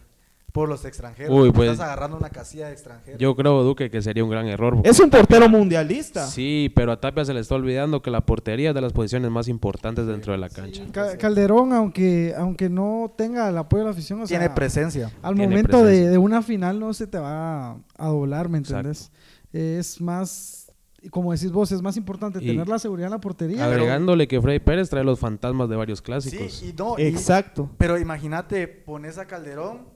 [SPEAKER 7] Por los extranjeros.
[SPEAKER 5] Uy, pues-
[SPEAKER 7] Estás agarrando una casilla de extranjeros.
[SPEAKER 5] Yo creo, Duque, que sería un gran error.
[SPEAKER 3] Es un portero mundialista.
[SPEAKER 5] Sí, pero a Tapia se le está olvidando que la portería es de las posiciones más importantes dentro de la cancha.
[SPEAKER 6] Ca- Calderón, aunque, aunque no tenga el apoyo de la afición, o sea,
[SPEAKER 7] tiene presencia.
[SPEAKER 6] al
[SPEAKER 5] Tiene
[SPEAKER 6] momento de,
[SPEAKER 5] presencia.
[SPEAKER 6] de una final no se te va a, a doblar, ¿me
[SPEAKER 5] Exacto.
[SPEAKER 6] entendés? Eh, es más, como decís vos, es más importante
[SPEAKER 5] Y
[SPEAKER 6] tener la seguridad en la portería.
[SPEAKER 5] Agregándole que Freddy Pérez trae los fantasmas de varios clásicos.
[SPEAKER 7] Sí, y no, y-
[SPEAKER 3] Exacto.
[SPEAKER 7] pero imagínate, pones a Calderón,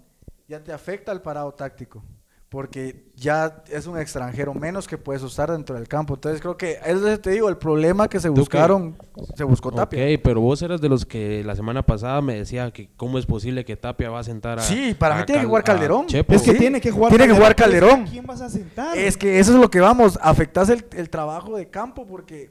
[SPEAKER 7] ya te afecta el parado táctico. Porque ya es un extranjero menos que puedes usar dentro del campo. Entonces creo que, es te digo, el problema que se buscaron, se buscó
[SPEAKER 5] Ok,
[SPEAKER 7] Tapia.
[SPEAKER 5] pero vos eras de los que la semana pasada me decía que cómo es posible que Tapia va a sentar a...
[SPEAKER 7] Sí, para mí
[SPEAKER 5] a
[SPEAKER 7] tiene que jugar Calderón.
[SPEAKER 5] Chepo.
[SPEAKER 3] Es que
[SPEAKER 7] Sí.
[SPEAKER 3] tiene que jugar
[SPEAKER 7] Tiene que jugar
[SPEAKER 3] es
[SPEAKER 7] Calderón.
[SPEAKER 3] ¿a ¿Quién vas a sentar?
[SPEAKER 7] Es que eso es lo que vamos, afectas el, el trabajo de campo porque,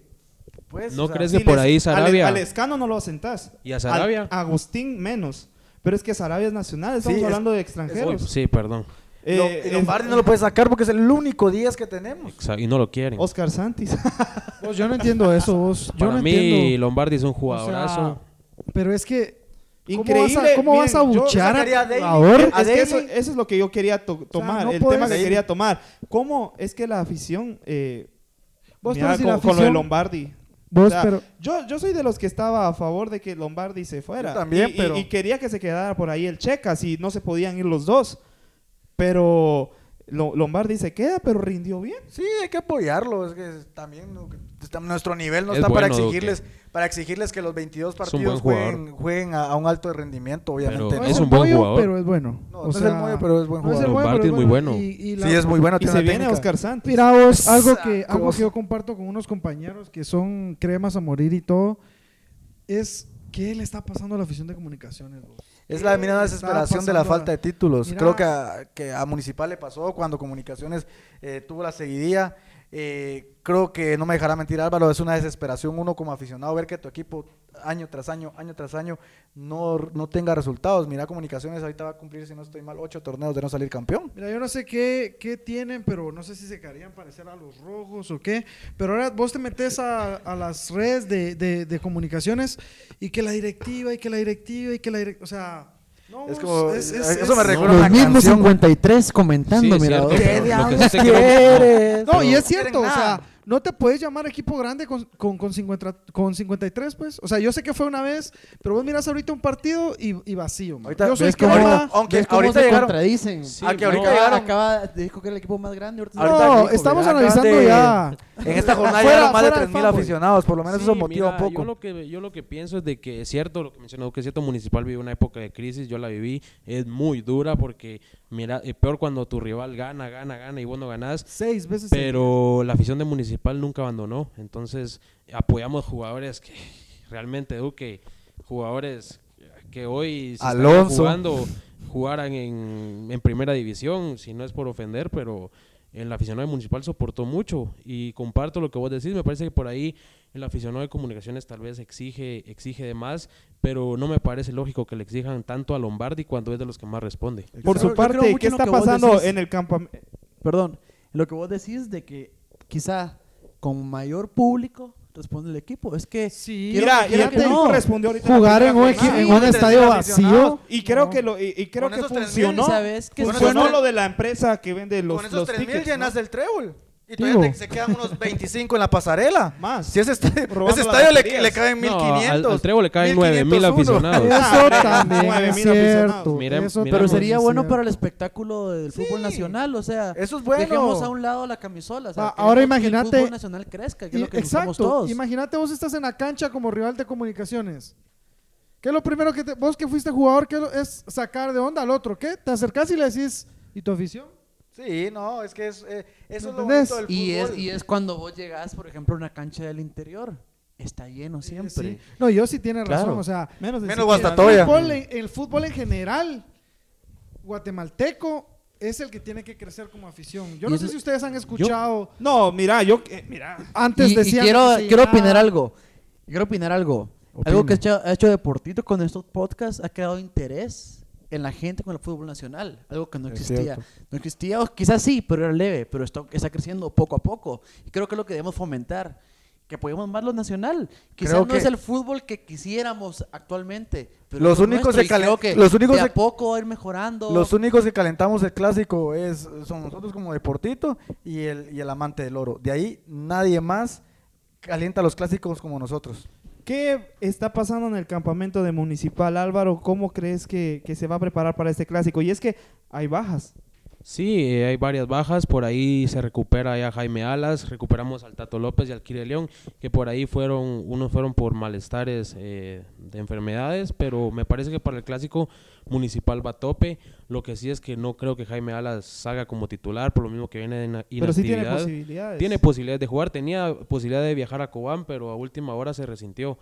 [SPEAKER 7] pues...
[SPEAKER 5] ¿No
[SPEAKER 7] o sea,
[SPEAKER 5] crees que por
[SPEAKER 3] les-
[SPEAKER 5] ahí
[SPEAKER 3] al-
[SPEAKER 5] Sarabia...
[SPEAKER 3] Al Escano no lo sentás.
[SPEAKER 5] ¿Y a Sarabia?
[SPEAKER 3] Al- Agustín menos. Pero es que Sarabia es nacional, estamos
[SPEAKER 7] Sí, es-
[SPEAKER 3] hablando de
[SPEAKER 5] Uy,
[SPEAKER 3] extranjeros.
[SPEAKER 5] sí, perdón.
[SPEAKER 3] Eh,
[SPEAKER 7] y
[SPEAKER 3] eh,
[SPEAKER 7] Lombardi no lo puede sacar porque es el único 10 que tenemos.
[SPEAKER 5] Exa- Y no lo quieren.
[SPEAKER 3] Oscar Santis. [laughs]
[SPEAKER 6] Vos, yo no entiendo eso, vos. Yo
[SPEAKER 5] Para
[SPEAKER 6] no
[SPEAKER 5] mí,
[SPEAKER 6] entiendo.
[SPEAKER 5] Lombardi es un
[SPEAKER 6] O sea,
[SPEAKER 5] jugadorazo.
[SPEAKER 6] pero es que, ¿cómo
[SPEAKER 3] Increíble.
[SPEAKER 6] vas a, cómo vas a
[SPEAKER 3] miren,
[SPEAKER 6] buchar
[SPEAKER 7] a?
[SPEAKER 3] Es que eso, eso es lo que yo quería to- tomar,
[SPEAKER 6] no
[SPEAKER 3] el tema que quería tomar. ¿Cómo es que la afición, eh,
[SPEAKER 6] Vos,
[SPEAKER 3] mira, con,
[SPEAKER 6] la
[SPEAKER 3] con lo de Lombardi?
[SPEAKER 6] Vos,
[SPEAKER 3] O sea,
[SPEAKER 6] pero...
[SPEAKER 3] yo, yo soy de los que estaba a favor de que Lombardi se fuera.
[SPEAKER 7] Yo también,
[SPEAKER 3] y, y-
[SPEAKER 7] pero-
[SPEAKER 3] y quería que se quedara por ahí el Checa, si no se podían ir los dos. Pero Lo- Lombardi se queda, pero rindió bien.
[SPEAKER 7] Sí, hay que apoyarlo. Es que también no- está- nuestro nivel no
[SPEAKER 5] Es
[SPEAKER 7] está para
[SPEAKER 5] Duque.
[SPEAKER 7] exigirles para exigirles que los 22
[SPEAKER 5] Es un
[SPEAKER 7] partidos jueguen, jueguen a, a un alto de rendimiento, obviamente.
[SPEAKER 5] Pero
[SPEAKER 7] no.
[SPEAKER 5] es
[SPEAKER 6] el
[SPEAKER 5] un buen jugador.
[SPEAKER 6] pero es bueno.
[SPEAKER 7] No,
[SPEAKER 6] O
[SPEAKER 7] no es el pero es buen
[SPEAKER 6] no el
[SPEAKER 7] jugador.
[SPEAKER 6] Moyo,
[SPEAKER 5] Lombardi
[SPEAKER 6] pero
[SPEAKER 5] es muy bueno.
[SPEAKER 6] Y, y la-
[SPEAKER 7] Sí, es muy bueno.
[SPEAKER 3] Y
[SPEAKER 7] tiene
[SPEAKER 3] se
[SPEAKER 7] una
[SPEAKER 3] viene
[SPEAKER 7] técnica.
[SPEAKER 3] Oscar Santos.
[SPEAKER 6] Mira vos, algo que, algo que yo comparto con unos compañeros que son cremas a morir y todo, es qué le está pasando a la afición de comunicaciones. vos?
[SPEAKER 7] Es la
[SPEAKER 6] ¿Qué
[SPEAKER 7] mirada
[SPEAKER 6] le está
[SPEAKER 7] desesperación de la falta de títulos.
[SPEAKER 6] Mira-
[SPEAKER 7] Creo que a, que a Municipal le pasó cuando Comunicaciones eh, tuvo la seguidilla. Eh, creo que no me dejará mentir Álvaro, es una desesperación uno como aficionado ver que tu equipo año tras año, año tras año no, no tenga resultados. Mira, Comunicaciones ahorita va a cumplir, si no estoy mal, ocho torneos de no salir campeón.
[SPEAKER 6] Mira, yo no sé qué, qué tienen, pero no sé si se quedarían parecer a los rojos o qué. Pero ahora vos te metes a, a las redes de, de- de comunicaciones y que la directiva, y que la directiva, y que la directiva. O sea, no,
[SPEAKER 7] Es como-
[SPEAKER 6] es-
[SPEAKER 7] eso
[SPEAKER 6] es-
[SPEAKER 7] me
[SPEAKER 6] es-
[SPEAKER 7] recuerda
[SPEAKER 8] Los
[SPEAKER 7] una
[SPEAKER 8] mismos
[SPEAKER 7] canción.
[SPEAKER 8] 53 comentando,
[SPEAKER 5] Sí,
[SPEAKER 8] mira.
[SPEAKER 6] No, y es cierto, o sea,
[SPEAKER 7] nada.
[SPEAKER 6] No te puedes llamar equipo grande con, con, con, 50 con 53, pues. O sea, yo sé que fue una vez, pero vos miras ahorita un partido y, y vacío. man.
[SPEAKER 7] Ahorita
[SPEAKER 6] yo soy
[SPEAKER 7] aunque
[SPEAKER 8] ¿Ves cómo
[SPEAKER 7] ahorita
[SPEAKER 8] se
[SPEAKER 7] llegaron-
[SPEAKER 8] contradicen.
[SPEAKER 5] Sí,
[SPEAKER 7] Ah, que ahorita
[SPEAKER 8] No,
[SPEAKER 7] llegaron-
[SPEAKER 8] Acaba, dijo que era el equipo más grande. ahorita-
[SPEAKER 7] Ahorita
[SPEAKER 6] No, estamos
[SPEAKER 7] mira,
[SPEAKER 6] analizando
[SPEAKER 7] de-
[SPEAKER 6] ya.
[SPEAKER 7] En esta jornada
[SPEAKER 6] Fuera-
[SPEAKER 7] llegaron más de
[SPEAKER 6] fuera del
[SPEAKER 7] 3.000
[SPEAKER 6] fanboy.
[SPEAKER 7] aficionados, por lo menos
[SPEAKER 5] Sí,
[SPEAKER 7] eso motiva
[SPEAKER 5] mira,
[SPEAKER 7] un poco.
[SPEAKER 5] Yo lo, que, yo lo que pienso es de que es cierto lo que mencionó, que es cierto, Municipal vive una época de crisis, yo la viví, es muy dura porque, mira, eh, peor cuando tu rival gana, gana, gana y vos no ganás,
[SPEAKER 6] Seis veces.
[SPEAKER 5] pero la afición de Municipal nunca abandonó, entonces apoyamos jugadores que realmente, Duque, jugadores que hoy se están jugando jugaran en, en primera división, si no es por ofender, pero el aficionado Municipal soportó mucho y comparto lo que vos decís, me parece que por ahí el aficionado de comunicaciones tal vez exige, exige de más, pero no me parece lógico que le exijan tanto a Lombardi cuando es de los que más responde.
[SPEAKER 3] Por su parte, ¿qué está pasando
[SPEAKER 4] decís.
[SPEAKER 3] en el campamento?
[SPEAKER 4] Perdón, lo que vos decís de que quizá con mayor público responde el equipo. Es que
[SPEAKER 6] Sí,
[SPEAKER 4] Quiero-
[SPEAKER 3] Mira,
[SPEAKER 4] quiero
[SPEAKER 3] ya
[SPEAKER 4] que
[SPEAKER 3] te
[SPEAKER 4] no.
[SPEAKER 3] respondió ahorita
[SPEAKER 6] jugar en un, en un estadio vacío.
[SPEAKER 3] Y creo
[SPEAKER 6] No.
[SPEAKER 3] que lo y, y creo que funcionó.
[SPEAKER 4] ¿sabes qué?
[SPEAKER 3] Funcionó lo de la empresa que vende los
[SPEAKER 7] Con esos
[SPEAKER 3] los
[SPEAKER 7] 3000
[SPEAKER 3] tickets, ¿no?
[SPEAKER 7] llenas el trébol. Y
[SPEAKER 6] Digo.
[SPEAKER 7] todavía te- se quedan unos 25 en la pasarela.
[SPEAKER 3] Más.
[SPEAKER 7] Si ese estadio,
[SPEAKER 3] Robando
[SPEAKER 7] ese
[SPEAKER 3] las
[SPEAKER 7] estadio le,
[SPEAKER 3] baterías.
[SPEAKER 7] le caben
[SPEAKER 5] No,
[SPEAKER 7] 1500.
[SPEAKER 5] al, al Trevo le caen 9000
[SPEAKER 7] 1501.
[SPEAKER 5] aficionados.
[SPEAKER 6] Eso
[SPEAKER 3] hombre, [laughs]
[SPEAKER 6] también
[SPEAKER 3] nueve
[SPEAKER 6] es
[SPEAKER 3] mil aficionados.
[SPEAKER 6] cierto.
[SPEAKER 5] Mirem-
[SPEAKER 6] eso
[SPEAKER 5] miremos.
[SPEAKER 4] pero
[SPEAKER 6] también
[SPEAKER 4] sería
[SPEAKER 6] es
[SPEAKER 4] bueno
[SPEAKER 6] cierto.
[SPEAKER 4] para el espectáculo del fútbol nacional, o sea,
[SPEAKER 7] Eso es bueno.
[SPEAKER 4] dejemos a un lado la camisola, o sea,
[SPEAKER 6] Ah, ahora
[SPEAKER 4] queremos que
[SPEAKER 6] imagínate-
[SPEAKER 4] el fútbol nacional crezca, que es
[SPEAKER 6] Y-
[SPEAKER 4] lo que buscamos
[SPEAKER 6] exacto.
[SPEAKER 4] todos.
[SPEAKER 6] Imagínate vos estás en la cancha como rival de comunicaciones. ¿Qué es lo primero que te- vos que fuiste jugador, qué es lo- es sacar de onda al otro? ¿Qué? Te acercás y le decís, ¿y tu afición?
[SPEAKER 7] Sí, no, es que es, eh, eso es lo bonito del
[SPEAKER 4] Y es,
[SPEAKER 7] fútbol.
[SPEAKER 4] y es cuando vos llegás, por ejemplo, a una cancha del interior, está lleno siempre.
[SPEAKER 6] Sí. No, yo sí tiene razón.
[SPEAKER 4] Claro.
[SPEAKER 6] O sea,
[SPEAKER 3] Menos, de
[SPEAKER 7] Menos. Guastatoya.
[SPEAKER 6] el fútbol, en, el fútbol en general, guatemalteco, es el que tiene que crecer como afición. Yo
[SPEAKER 4] Y
[SPEAKER 6] no sé si ustedes han escuchado.
[SPEAKER 3] No, mira, yo eh, mira,
[SPEAKER 6] Antes
[SPEAKER 4] y, y
[SPEAKER 6] decían
[SPEAKER 4] quiero,
[SPEAKER 6] que se
[SPEAKER 4] quiero
[SPEAKER 6] llenaba-
[SPEAKER 4] opinar algo. Quiero opinar algo. Algo que ha hecho, ha hecho Deportito con estos podcasts ha creado interés en la gente con el fútbol nacional. Algo que no
[SPEAKER 7] Es
[SPEAKER 4] existía.
[SPEAKER 7] cierto.
[SPEAKER 4] No existía, o quizás sí, pero era leve. Pero esto está creciendo poco a poco. Y creo que es lo que debemos fomentar. Que apoyemos más lo nacional. Quizás
[SPEAKER 7] Creo
[SPEAKER 4] no es el fútbol que quisiéramos actualmente. Pero
[SPEAKER 7] Los únicos que
[SPEAKER 4] creo que
[SPEAKER 7] los únicos
[SPEAKER 4] de a
[SPEAKER 7] que-
[SPEAKER 4] poco va a ir mejorando.
[SPEAKER 7] Los únicos que calentamos el clásico es, son nosotros como Deportito y el, y el amante del oro. De ahí nadie más calienta los clásicos como nosotros.
[SPEAKER 3] ¿Qué está pasando en el campamento de Municipal Álvaro? ¿Cómo crees que, que se va a preparar para este clásico? Y es que hay bajas.
[SPEAKER 5] Sí, eh, hay varias bajas, por ahí se recupera ya Jaime Alas, recuperamos al Tato López y al Kire León, que por ahí fueron, unos fueron por malestares eh, de enfermedades, pero me parece que para el clásico municipal va a tope, lo que sí es que no creo que Jaime Alas salga como titular, por lo mismo que viene de ina-
[SPEAKER 3] Pero sí tiene
[SPEAKER 5] inactividad.
[SPEAKER 3] posibilidades.
[SPEAKER 5] Tiene posibilidades de jugar, tenía posibilidad de viajar a Cobán, pero a última hora se resintió.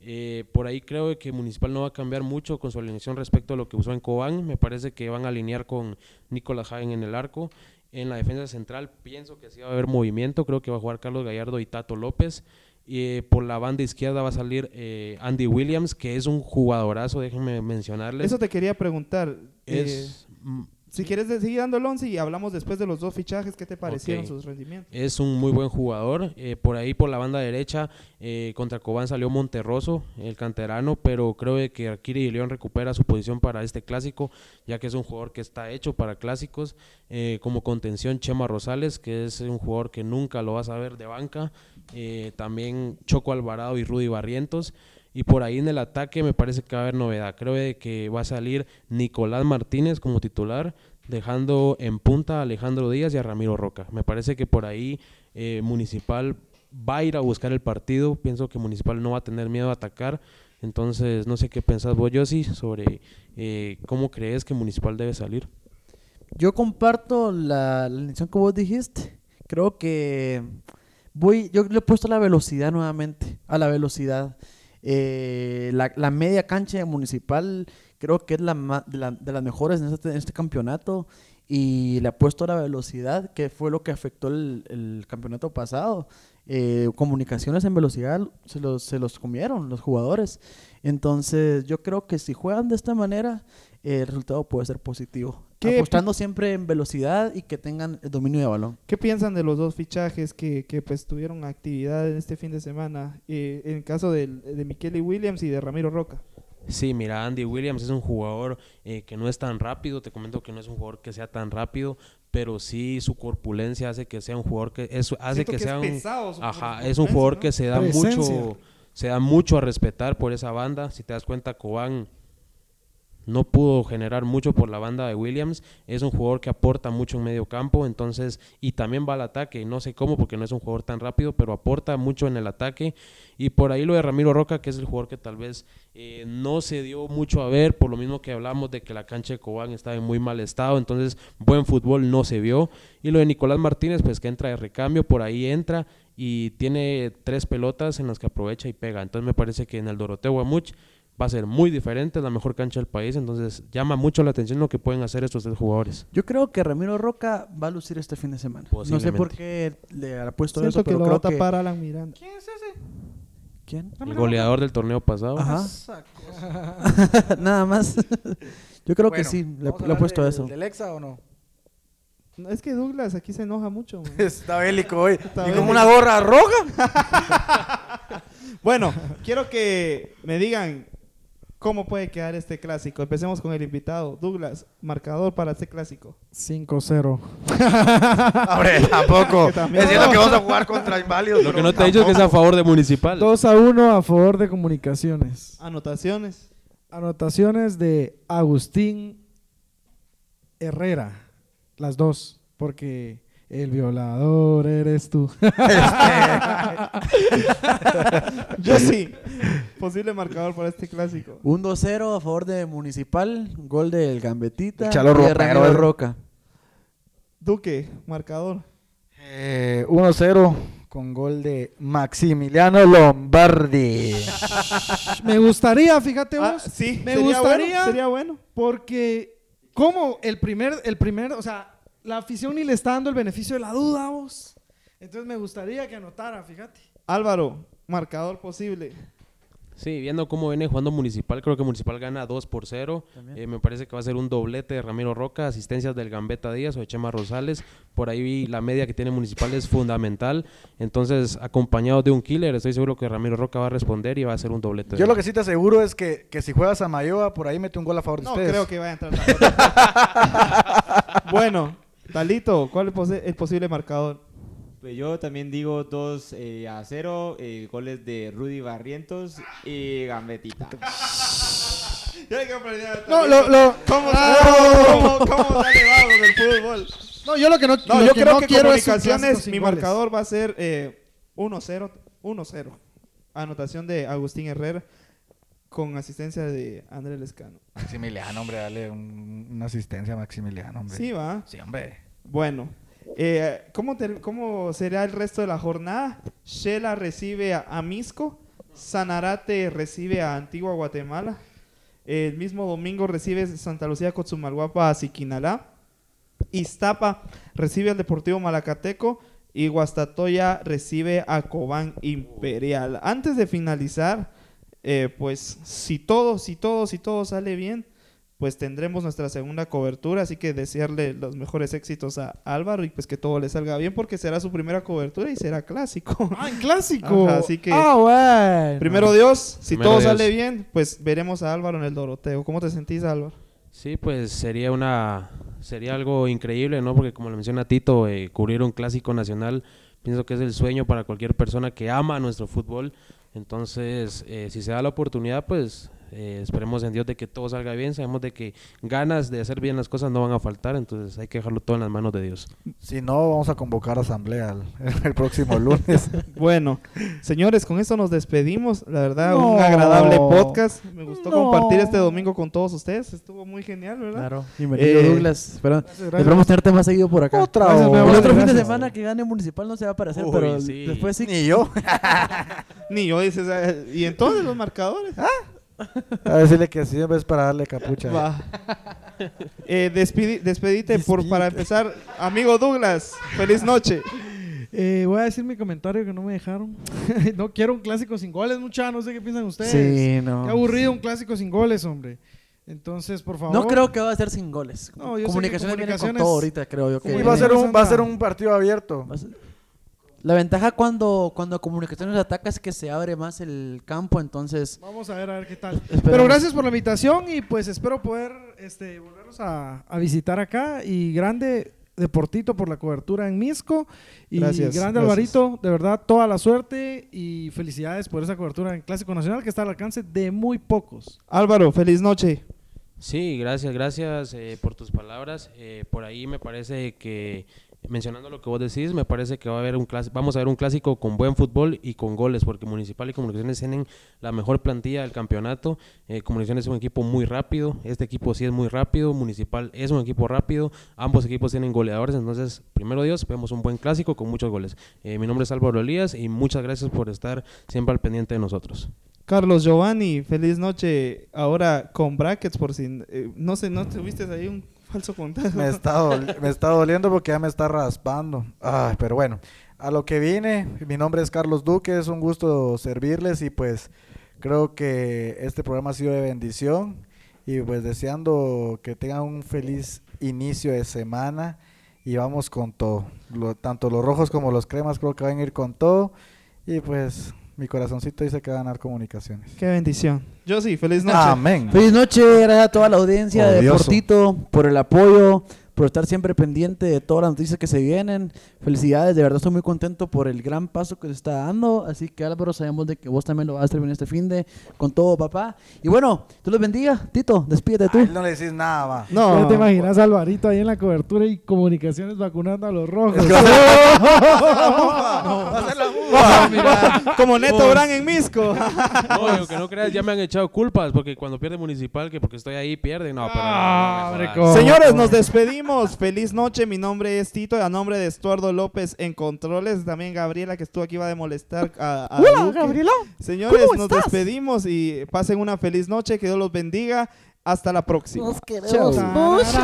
[SPEAKER 5] Eh, por ahí creo que Municipal no va a cambiar mucho con su alineación respecto a lo que usó en Cobán. Me parece que van a alinear con Nicolás Hagen en el arco. En la defensa central pienso que sí va a haber movimiento. Creo que va a jugar Carlos Gallardo y Tato López. Y eh, por la banda izquierda va a salir eh, Andy Williams, que es un jugadorazo, déjenme mencionarles.
[SPEAKER 3] Eso te quería preguntar. eh,
[SPEAKER 5] es, mm,
[SPEAKER 3] si quieres seguir dando el 11 y hablamos después de los dos fichajes, ¿qué te parecieron sus rendimientos?
[SPEAKER 5] Es un muy buen jugador. eh, por ahí, por la banda derecha, eh, contra Cobán salió Monterroso, el canterano, pero creo que Akiri León recupera su posición para este clásico, ya que es un jugador que está hecho para clásicos. Eh, como contención, Chema Rosales, que es un jugador que nunca lo vas a ver de banca. también Choco Alvarado y Rudy Barrientos. Y por ahí en el ataque me parece que va a haber novedad. Creo que va a salir Nicolás Martínez como titular, dejando en punta a Alejandro Díaz y a Ramiro Roca. Me parece que por ahí eh, Municipal va a ir a buscar el partido. Pienso que Municipal no va a tener miedo a atacar. Entonces, no sé qué pensás vos, Yossi, sobre eh, cómo crees que Municipal debe salir.
[SPEAKER 4] Yo comparto la, la lección que vos dijiste. Creo que voy, yo le he puesto la velocidad nuevamente, a la velocidad. Eh, la, la media cancha municipal creo que es la, la- de las mejores en este, en este campeonato y le he puesto la velocidad, que fue lo que afectó el campeonato pasado. Eh, comunicaciones en velocidad se los, se los comieron los jugadores. Entonces yo creo que si juegan de esta manera, eh, el resultado puede ser positivo.
[SPEAKER 3] ¿Qué-
[SPEAKER 4] Apostando siempre en velocidad y que tengan el dominio de balón.
[SPEAKER 3] ¿Qué piensan de los dos fichajes que, que pues tuvieron actividad en este fin de semana? Eh, en el caso de Michele Williams y de Ramiro Roca.
[SPEAKER 5] Sí, mira, Andy Williams es un jugador eh, que no es tan rápido, te comento que no es un jugador que sea tan rápido, pero sí su corpulencia hace que sea un jugador que es, hace
[SPEAKER 3] Siento
[SPEAKER 5] que,
[SPEAKER 3] que
[SPEAKER 5] sea
[SPEAKER 3] es
[SPEAKER 5] un
[SPEAKER 3] pesado su
[SPEAKER 5] ajá, es un jugador
[SPEAKER 3] ¿no?
[SPEAKER 5] que se da
[SPEAKER 6] Presencia.
[SPEAKER 5] mucho se da mucho a respetar por esa banda, si te das cuenta Cobán no pudo generar mucho por la banda de Williams. Es un jugador que aporta mucho en medio campo, entonces, y también va al ataque. No sé cómo, porque no es un jugador tan rápido, pero aporta mucho en el ataque. Y por ahí lo de Ramiro Roca, que es el jugador que tal vez eh, no se dio mucho a ver, por lo mismo que hablamos de que la cancha de Cobán estaba en muy mal estado, entonces buen fútbol no se vio. Y lo de Nicolás Martínez, pues que entra de recambio, por ahí entra y tiene tres pelotas en las que aprovecha y pega. Entonces me parece que en el Doroteo Guamuch va a ser muy diferente, es la mejor cancha del país, entonces llama mucho la atención lo que pueden hacer estos tres jugadores.
[SPEAKER 4] Yo creo que Ramiro Roca va a lucir este fin de semana. No sé por qué le ha puesto
[SPEAKER 3] Siento
[SPEAKER 4] eso,
[SPEAKER 3] que lo va
[SPEAKER 4] creo
[SPEAKER 3] a
[SPEAKER 4] que...
[SPEAKER 3] tapar Alan Miranda.
[SPEAKER 4] ¿Quién?
[SPEAKER 5] El goleador del torneo pasado.
[SPEAKER 4] Ajá. [laughs] Nada más. Yo creo que sí, le,
[SPEAKER 7] ¿vamos a
[SPEAKER 4] le he puesto
[SPEAKER 7] del-
[SPEAKER 4] eso.
[SPEAKER 7] ¿Del Exa o no?
[SPEAKER 3] No, Es que Douglas aquí se enoja mucho. man. [laughs]
[SPEAKER 7] Está bélico hoy.
[SPEAKER 3] Está
[SPEAKER 7] y
[SPEAKER 3] bélico.
[SPEAKER 7] con una gorra roja. [laughs]
[SPEAKER 3] Bueno, quiero que me digan cómo puede quedar este clásico. Empecemos con el invitado. Douglas, marcador para este clásico.
[SPEAKER 6] 5-0. [laughs]
[SPEAKER 7] Hombre, tampoco. Es cierto que vamos a jugar contra inválidos.
[SPEAKER 5] Lo que no te he dicho es que es a favor de Municipal.
[SPEAKER 6] 2 a 1 a favor de comunicaciones.
[SPEAKER 3] Anotaciones.
[SPEAKER 6] Anotaciones de Agustín Herrera. Las dos. Porque el violador eres tú. [laughs]
[SPEAKER 3] Yo sí. Posible marcador para este clásico.
[SPEAKER 4] Un 2-0 a favor de Municipal, gol del Gambetita
[SPEAKER 7] Chalo
[SPEAKER 4] y de
[SPEAKER 7] eh.
[SPEAKER 4] Roca.
[SPEAKER 3] Duque, marcador.
[SPEAKER 7] Eh, 1-0 con gol de Maximiliano Lombardi.
[SPEAKER 6] Me gustaría, fíjate
[SPEAKER 3] Ah,
[SPEAKER 6] vos.
[SPEAKER 3] sí,
[SPEAKER 6] me
[SPEAKER 3] sería
[SPEAKER 6] gustaría.
[SPEAKER 3] bueno, sería bueno.
[SPEAKER 6] Porque, como el primer, el primer, o sea, la afición ni le está dando el beneficio de la duda, vos. Entonces me gustaría que anotara, fíjate.
[SPEAKER 3] Álvaro, marcador posible.
[SPEAKER 5] Sí, viendo cómo viene jugando Municipal, creo que Municipal gana 2 por 0.
[SPEAKER 4] También.
[SPEAKER 5] Eh, me parece que va a ser un doblete de Ramiro Roca, asistencias del Gambetta Díaz o de Chema Rosales. Por ahí la media que tiene Municipal es fundamental. Entonces, acompañado de un killer, estoy seguro que Ramiro Roca va a responder y va a ser un doblete.
[SPEAKER 7] Yo lo que sí te aseguro es que, que si juegas a Mayoa, por ahí mete un gol a favor de
[SPEAKER 3] No
[SPEAKER 7] ustedes.
[SPEAKER 3] creo que vaya a entrar. [laughs] bueno, Talito, ¿cuál es el posible marcador?
[SPEAKER 9] Pues yo también digo 2 eh, a 0, eh, goles de Rudy Barrientos y Gambetita. [laughs]
[SPEAKER 6] No, lo, lo-
[SPEAKER 3] ¿Cómo,
[SPEAKER 6] Ah,
[SPEAKER 3] cómo, cómo, sale del fútbol?
[SPEAKER 6] no, yo lo que no,
[SPEAKER 3] No,
[SPEAKER 6] lo
[SPEAKER 3] yo
[SPEAKER 6] que
[SPEAKER 3] creo
[SPEAKER 6] no
[SPEAKER 3] que
[SPEAKER 6] quiero es un
[SPEAKER 3] comunicaciones,
[SPEAKER 6] sin
[SPEAKER 3] mi
[SPEAKER 6] goles.
[SPEAKER 3] marcador va a ser eh, 1-0. 1-0. Anotación de Agustín Herrera con asistencia de Andrés Lescano.
[SPEAKER 7] Maximiliano, hombre, dale un- una asistencia a Maximiliano, hombre.
[SPEAKER 3] Sí, va.
[SPEAKER 7] Sí, hombre.
[SPEAKER 3] Bueno, eh, ¿cómo, ¿cómo será el resto de la jornada? Shela recibe a, a Misco, Sanarate recibe a Antigua Guatemala, el mismo domingo recibe Santa Lucía Cotzumalguapa a Siquinalá, Iztapa recibe al Deportivo Malacateco y Guastatoya recibe a Cobán Imperial. Antes de finalizar, eh, pues si todo, si todo, si todo sale bien, pues tendremos nuestra segunda cobertura, así que desearle los mejores éxitos a Álvaro y pues que todo le salga bien porque será su primera cobertura y será clásico. [laughs]
[SPEAKER 6] Ah, en clásico.
[SPEAKER 3] Ajá, así que-
[SPEAKER 6] Ah, bueno.
[SPEAKER 3] Primero Dios, si
[SPEAKER 5] Primero
[SPEAKER 3] todo
[SPEAKER 5] Dios.
[SPEAKER 3] sale bien, pues veremos a Álvaro en el Doroteo. ¿Cómo te sentís, Álvaro?
[SPEAKER 5] Sí, pues sería una sería algo increíble, ¿no? Porque como le menciona Tito, eh, cubrir un clásico nacional, pienso que es el sueño para cualquier persona que ama nuestro fútbol. Entonces, eh, si se da la oportunidad, pues eh, esperemos en Dios de que todo salga bien. Sabemos de que ganas de hacer bien las cosas no van a faltar, entonces hay que dejarlo todo en las manos de Dios.
[SPEAKER 7] Si no, vamos a convocar asamblea el, [laughs] el próximo lunes. [laughs]
[SPEAKER 3] Bueno, señores, con esto nos despedimos. La verdad,
[SPEAKER 6] No.
[SPEAKER 3] un agradable podcast. Me gustó
[SPEAKER 6] No.
[SPEAKER 3] compartir este domingo con todos ustedes. Estuvo muy genial, ¿verdad?
[SPEAKER 4] Claro. Bienvenido,
[SPEAKER 3] Eh,
[SPEAKER 4] Douglas. Espero-
[SPEAKER 6] gracias.
[SPEAKER 4] Esperamos tenerte más seguido por acá.
[SPEAKER 7] Otra
[SPEAKER 6] Gracias,
[SPEAKER 4] El otro fin de
[SPEAKER 6] Gracias.
[SPEAKER 4] semana que gane Municipal no se va a aparecer,
[SPEAKER 5] Uy,
[SPEAKER 4] pero
[SPEAKER 5] sí.
[SPEAKER 4] después sí.
[SPEAKER 7] Ni yo. [laughs]
[SPEAKER 3] Ni yo dices, eh, ¿y entonces los marcadores? [laughs]
[SPEAKER 7] A decirle que sí, en vez para darle capucha.
[SPEAKER 3] Va. Eh, despidi- despedite por, para empezar. Amigo Douglas, feliz noche. [laughs]
[SPEAKER 6] Eh, voy a decir mi comentario que no me dejaron. [laughs] no quiero un clásico sin goles, mucha. No sé qué piensan ustedes.
[SPEAKER 4] Sí, no.
[SPEAKER 6] Qué aburrido un clásico sin goles, hombre. Entonces, por favor.
[SPEAKER 4] No creo que va a ser sin goles.
[SPEAKER 6] No, yo
[SPEAKER 4] comunicaciones, viene con todo ahorita, creo yo. Que
[SPEAKER 7] Y va a ser un, va a ser un partido abierto.
[SPEAKER 4] va a ser- La ventaja cuando, cuando comunicaciones ataca es que se abre más el campo, entonces...
[SPEAKER 6] Vamos a ver, a ver qué tal.
[SPEAKER 4] Esperemos.
[SPEAKER 6] Pero gracias por la invitación y pues espero poder este, volverlos a, a visitar acá. Y grande Deportito por la cobertura en Misco. Y
[SPEAKER 3] Gracias,
[SPEAKER 6] grande
[SPEAKER 3] gracias.
[SPEAKER 6] Alvarito, de verdad, toda la suerte y felicidades por esa cobertura en Clásico Nacional que está al alcance de muy pocos.
[SPEAKER 3] Álvaro, feliz noche.
[SPEAKER 5] Sí, gracias, gracias eh, por tus palabras. Eh, por ahí me parece que, mencionando lo que vos decís, me parece que va a haber un clas- vamos a ver un clásico con buen fútbol y con goles, porque Municipal y Comunicaciones tienen la mejor plantilla del campeonato. Eh, Comunicaciones es un equipo muy rápido, este equipo sí es muy rápido, Municipal es un equipo rápido, ambos equipos tienen goleadores, entonces, primero Dios, vemos un buen clásico con muchos goles. Eh, mi nombre es Álvaro Elías y muchas gracias por estar siempre al pendiente de nosotros.
[SPEAKER 3] Carlos Giovanni, feliz noche. Ahora con brackets por si... eh, no sé, ¿no tuviste ahí un falso contagio? [laughs]
[SPEAKER 7] Me está, me está doliendo porque ya me está raspando. Ay, pero bueno, a lo que vine, mi nombre es Carlos Duque, es un gusto servirles y pues creo que este programa ha sido de bendición y pues deseando que tengan un feliz inicio de semana y vamos con todo. Lo- tanto los rojos como los cremas creo que van a ir con todo y pues mi corazoncito dice que va a ganar comunicaciones.
[SPEAKER 3] Qué bendición. Yo sí, feliz noche.
[SPEAKER 7] Amén.
[SPEAKER 4] Feliz noche, gracias a toda la audiencia de
[SPEAKER 7] Odioso.
[SPEAKER 4] Deportito por el apoyo, por estar siempre pendiente de todas las noticias que se vienen. Felicidades, de verdad estoy muy contento por el gran paso que se está dando. Así que Álvaro, sabemos de que vos también lo vas a estar bien este fin de con todo, papá. Y bueno, Dios los bendiga. Tito, despídete tú.
[SPEAKER 7] Ay, no le decís nada, va.
[SPEAKER 3] No,
[SPEAKER 6] Ya te imaginas a Alvarito ahí en la cobertura y comunicaciones vacunando a los rojos.
[SPEAKER 7] Va a ser la mufa.
[SPEAKER 3] como Neto Brand en Misco.
[SPEAKER 5] No, digo que no creas, ya me han echado culpas porque cuando pierde Municipal, que porque estoy ahí pierden. No, pero. no,
[SPEAKER 6] Ah,
[SPEAKER 5] no.
[SPEAKER 3] Señores, nos despedimos. Feliz noche. Mi nombre es Tito. A nombre de Estuardo López en Controles. También Gabriela, que estuvo aquí, va de molestar a, Hola, Gabriela. Señores, nos despedimos y pasen una feliz noche. Que Dios los bendiga. Hasta la próxima.
[SPEAKER 4] Nos
[SPEAKER 6] queremos mucho.